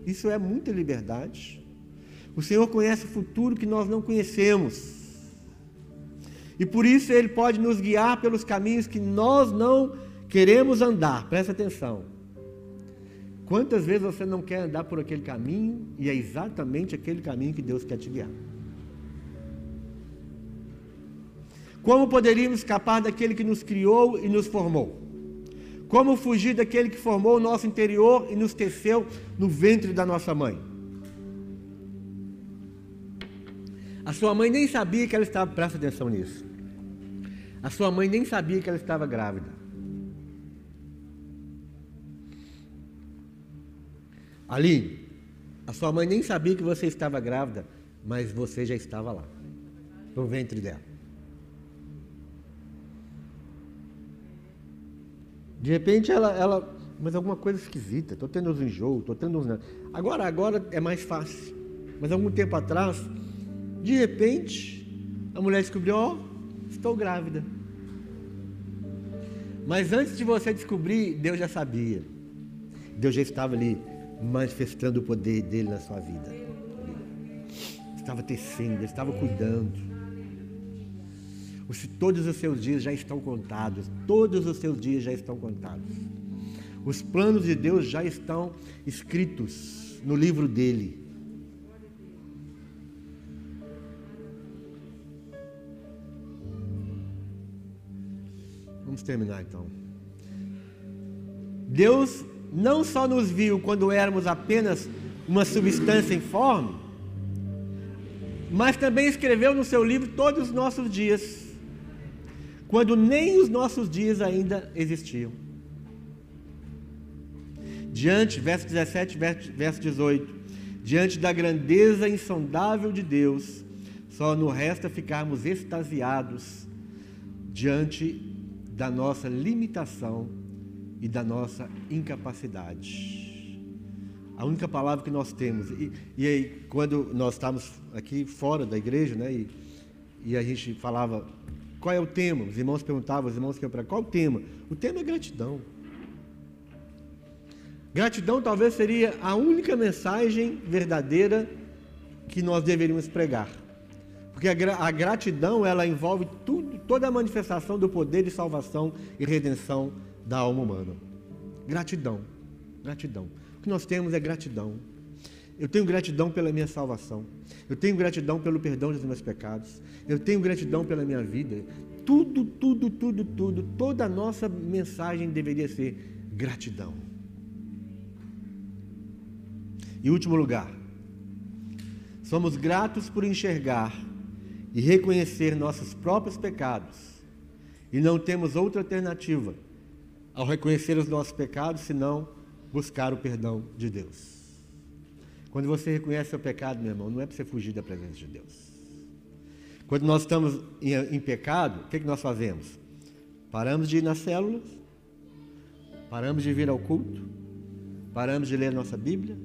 Isso é muita liberdade. O Senhor conhece o futuro que nós não conhecemos. E por isso Ele pode nos guiar pelos caminhos que nós não queremos andar. Presta atenção. Quantas vezes você não quer andar por aquele caminho e é exatamente aquele caminho que Deus quer te guiar? Como poderíamos escapar daquele que nos criou e nos formou? Como fugir daquele que formou o nosso interior e nos teceu no ventre da nossa mãe? A sua mãe nem sabia que ela estava, presta atenção nisso. A sua mãe nem sabia que ela estava grávida. Ali, a sua mãe nem sabia que você estava grávida, mas você já estava lá, no ventre dela. De repente ela, ela mas alguma coisa esquisita, estou tendo uns enjoos, estou tendo uns. Agora, agora é mais fácil. Mas algum tempo atrás, de repente, a mulher descobriu, ó, oh, estou grávida. Mas antes de você descobrir, Deus já sabia. Deus já estava ali manifestando o poder dele na sua vida. Estava tecendo, estava cuidando todos os seus dias já estão contados, todos os seus dias já estão contados. Os planos de Deus já estão escritos no livro dele. Vamos terminar então. Deus não só nos viu quando éramos apenas uma substância informe, mas também escreveu no seu livro todos os nossos dias quando nem os nossos dias ainda existiam. Diante, verso 17, verso 18, diante da grandeza insondável de Deus, só nos resta ficarmos extasiados diante da nossa limitação e da nossa incapacidade. A única palavra que nós temos, e, e aí, quando nós estávamos aqui fora da igreja, né, e, e a gente falava qual é o tema? Os irmãos perguntavam, os irmãos queriam para qual o tema? O tema é gratidão. Gratidão talvez seria a única mensagem verdadeira que nós deveríamos pregar. Porque a, a gratidão ela envolve tudo, toda a manifestação do poder de salvação e redenção da alma humana. Gratidão, gratidão. O que nós temos é gratidão. Eu tenho gratidão pela minha salvação. Eu tenho gratidão pelo perdão dos meus pecados. Eu tenho gratidão pela minha vida. Tudo, tudo, tudo, tudo, toda a nossa mensagem deveria ser gratidão. Em último lugar, somos gratos por enxergar e reconhecer nossos próprios pecados. E não temos outra alternativa ao reconhecer os nossos pecados senão buscar o perdão de Deus. Quando você reconhece seu pecado, meu irmão, não é para você fugir da presença de Deus. Quando nós estamos em, em pecado, o que, que nós fazemos? Paramos de ir nas células, paramos de vir ao culto, paramos de ler nossa Bíblia,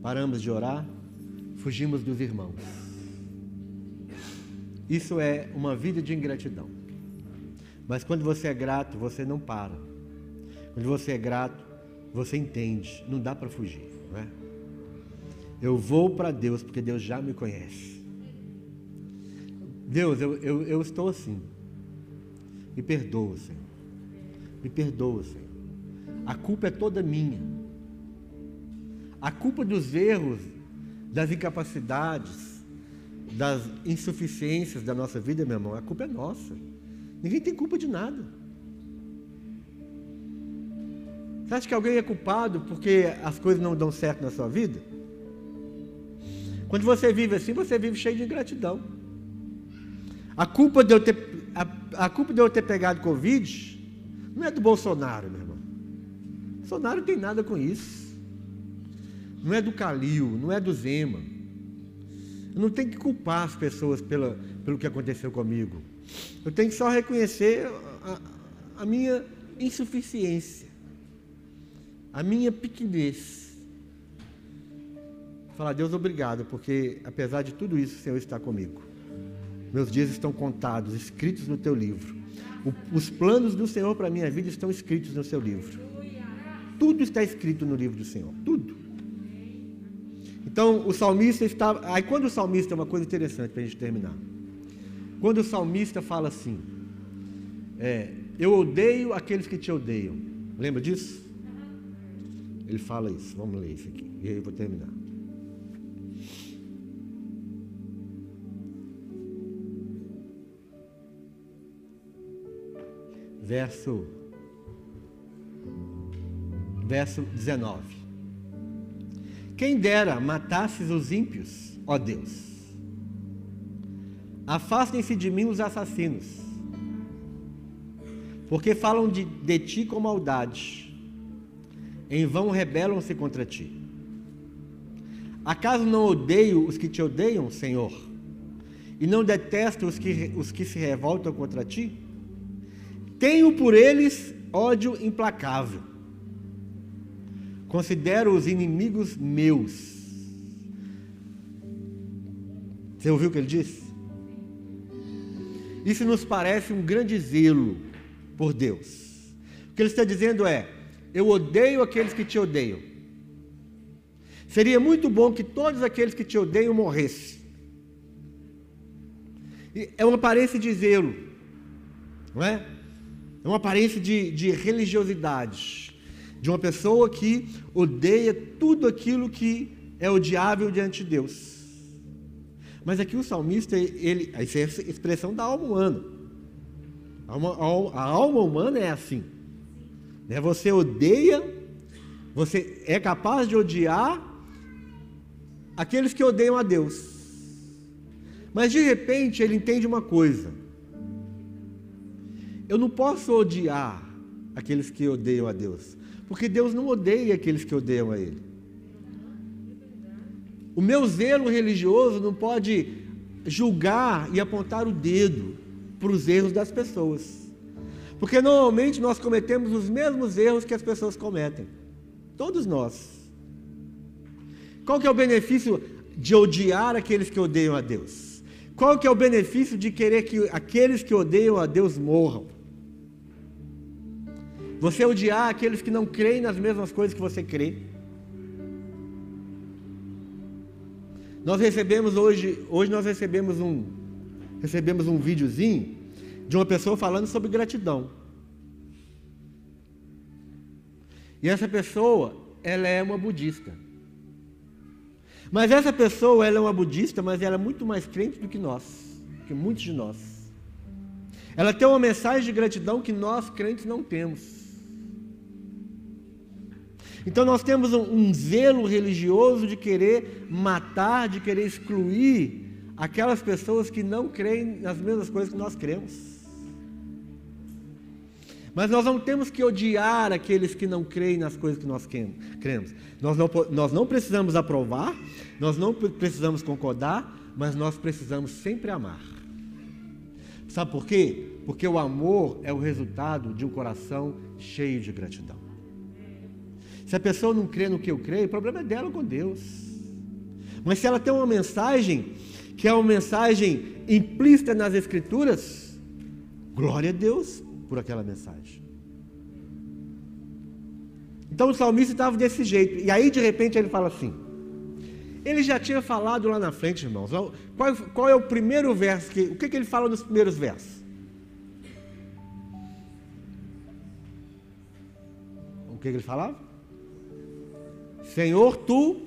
paramos de orar, fugimos dos irmãos. Isso é uma vida de ingratidão. Mas quando você é grato, você não para. Quando você é grato, você entende. Não dá para fugir. Não é? Eu vou para Deus porque Deus já me conhece. Deus, eu, eu, eu estou assim. Me perdoa, Senhor. Me perdoa, Senhor. A culpa é toda minha. A culpa dos erros, das incapacidades, das insuficiências da nossa vida, meu irmão, a culpa é nossa. Ninguém tem culpa de nada. Você acha que alguém é culpado porque as coisas não dão certo na sua vida? Quando você vive assim, você vive cheio de ingratidão. A culpa de eu ter, a, a culpa de eu ter pegado Covid não é do Bolsonaro, meu irmão. Bolsonaro tem nada com isso. Não é do Calil, não é do Zema. Eu não tenho que culpar as pessoas pela, pelo que aconteceu comigo. Eu tenho que só reconhecer a, a minha insuficiência, a minha pequenez. Falar, Deus, obrigado, porque apesar de tudo isso, o Senhor está comigo. Meus dias estão contados, escritos no teu livro. O, os planos do Senhor para a minha vida estão escritos no seu livro. Tudo está escrito no livro do Senhor. Tudo. Então, o salmista está. Aí, quando o salmista, é uma coisa interessante para a gente terminar. Quando o salmista fala assim: é, Eu odeio aqueles que te odeiam. Lembra disso? Ele fala isso. Vamos ler isso aqui. E aí eu vou terminar. Verso, verso 19. Quem dera matasses os ímpios, ó Deus. Afastem-se de mim os assassinos, porque falam de, de ti com maldade, em vão rebelam-se contra ti. Acaso não odeio os que te odeiam, Senhor? E não detesto os que, os que se revoltam contra ti? Tenho por eles ódio implacável. Considero-os inimigos meus. Você ouviu o que ele disse? Isso nos parece um grande zelo por Deus. O que ele está dizendo é: eu odeio aqueles que te odeiam. Seria muito bom que todos aqueles que te odeiam morressem. É uma aparência de zelo, não é? É uma aparência de, de religiosidade, de uma pessoa que odeia tudo aquilo que é odiável diante de Deus. Mas aqui o salmista, ele, isso é a expressão da alma humana. A alma, a alma humana é assim. Né? Você odeia, você é capaz de odiar aqueles que odeiam a Deus. Mas de repente ele entende uma coisa eu não posso odiar aqueles que odeiam a Deus, porque Deus não odeia aqueles que odeiam a Ele. O meu zelo religioso não pode julgar e apontar o dedo para os erros das pessoas, porque normalmente nós cometemos os mesmos erros que as pessoas cometem, todos nós. Qual que é o benefício de odiar aqueles que odeiam a Deus? Qual que é o benefício de querer que aqueles que odeiam a Deus morram? Você odiar aqueles que não creem nas mesmas coisas que você crê. Nós recebemos hoje, hoje nós recebemos um, recebemos um videozinho de uma pessoa falando sobre gratidão. E essa pessoa, ela é uma budista. Mas essa pessoa, ela é uma budista, mas ela é muito mais crente do que nós, que muitos de nós. Ela tem uma mensagem de gratidão que nós crentes não temos. Então nós temos um, um, zelo religioso de querer matar, de querer excluir aquelas pessoas que não creem nas mesmas coisas que nós cremos. Mas nós não temos que odiar aqueles que não creem nas coisas que nós cremos. Nós não, nós não precisamos aprovar, nós não precisamos concordar, mas nós precisamos sempre amar. Sabe por quê? Porque o amor é o resultado de um coração cheio de gratidão. Se a pessoa não crê no que eu creio, o problema é dela com Deus. Mas se ela tem uma mensagem, que é uma mensagem implícita nas Escrituras, glória a Deus, por aquela mensagem. Então o salmista estava desse jeito. E aí, de repente, ele fala assim. Ele já tinha falado lá na frente, irmãos. Qual, qual é o primeiro verso? Que, o que, que ele fala nos primeiros versos? O que, que ele falava? Senhor, tu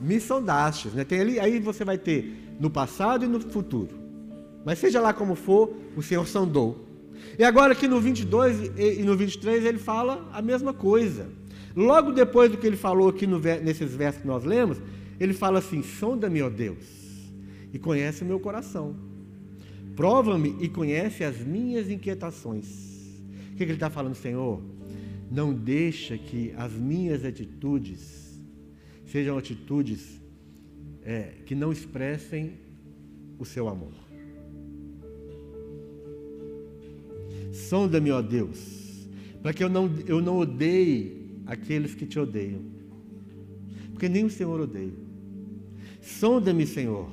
me sondastes. Né? Tem ali, aí você vai ter no passado e no futuro. Mas seja lá como for, o Senhor sondou. E agora aqui no 22 e no 23 ele fala a mesma coisa. Logo depois do que ele falou aqui no, nesses versos que nós lemos, ele fala assim: sonda-me, ó Deus, e conhece o meu coração. Prova-me e conhece as minhas inquietações. O que, que ele está falando, Senhor? Não deixa que as minhas atitudes sejam atitudes é, que não expressem o seu amor. Sonda-me, ó Deus, para que eu não, eu não odeie aqueles que te odeiam, porque nem o Senhor odeia. Sonda-me, Senhor,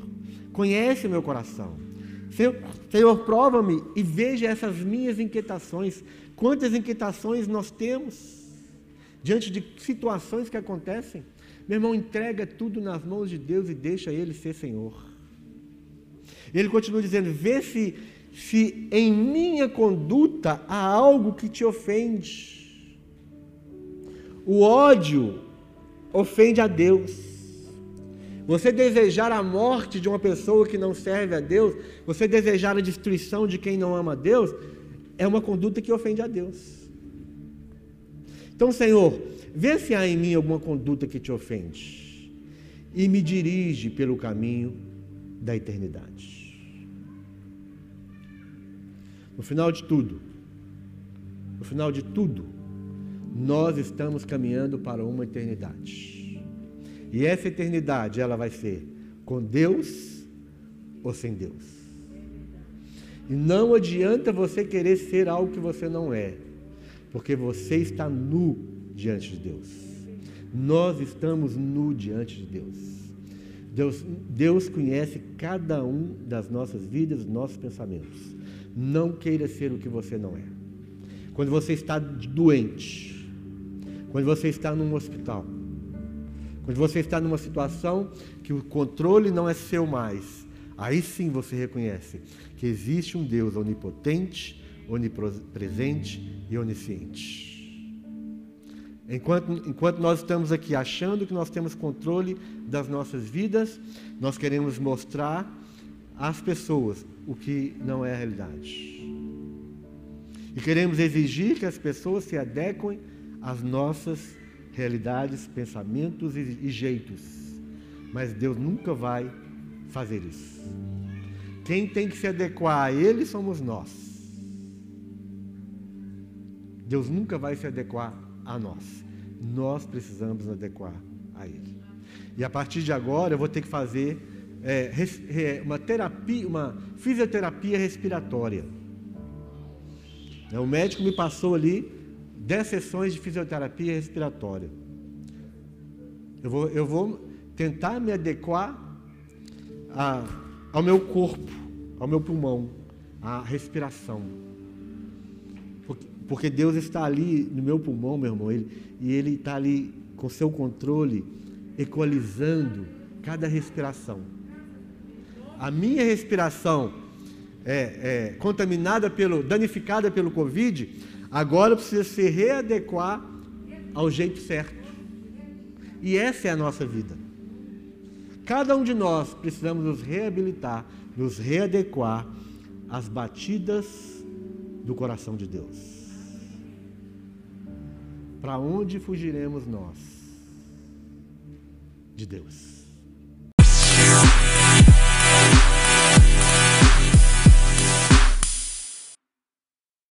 conhece meu coração. Senhor, Senhor prova-me e veja essas minhas inquietações. Quantas inquietações nós temos diante de situações que acontecem? Meu irmão, entrega tudo nas mãos de Deus e deixa Ele ser Senhor. Ele continua dizendo: vê se se em minha conduta há algo que te ofende. O ódio ofende a Deus. Você desejar a morte de uma pessoa que não serve a Deus, você desejar a destruição de quem não ama a Deus, é uma conduta que ofende a Deus. Então, Senhor, vê se há em mim alguma conduta que te ofende e me dirige pelo caminho da eternidade. No final de tudo, no final de tudo, nós estamos caminhando para uma eternidade. E essa eternidade, ela vai ser com Deus ou sem Deus. E não adianta você querer ser algo que você não é, porque você está nu diante de Deus. Nós estamos nu diante de Deus. Deus, Deus conhece cada um das nossas vidas, nossos pensamentos. Não queira ser o que você não é. Quando você está doente, quando você está num hospital, quando você está numa situação que o controle não é seu mais, aí sim você reconhece que existe um Deus onipotente, onipresente e onisciente. Enquanto, enquanto nós estamos aqui achando que nós temos controle das nossas vidas, nós queremos mostrar às pessoas o que não é a realidade. E queremos exigir que as pessoas se adequem às nossas realidades, pensamentos e, e jeitos. Mas Deus nunca vai fazer isso. Quem tem que se adequar a Ele somos nós. Deus nunca vai se adequar a nós. Nós precisamos nos adequar a Ele. E a partir de agora eu vou ter que fazer é, uma terapia, uma fisioterapia respiratória. É, o médico me passou ali 10 sessões de fisioterapia respiratória. Eu vou, eu vou tentar me adequar a, ao meu corpo, ao meu pulmão, à respiração. Porque, Deus está ali no meu pulmão, meu irmão, ele, e Ele está ali com seu controle, equalizando cada respiração a minha respiração é, é, contaminada pelo, danificada pelo Covid, agora precisa se readequar ao jeito certo. E essa é a nossa vida. Cada um de nós precisamos nos reabilitar, nos readequar às batidas do coração de Deus. Para onde fugiremos nós? De Deus.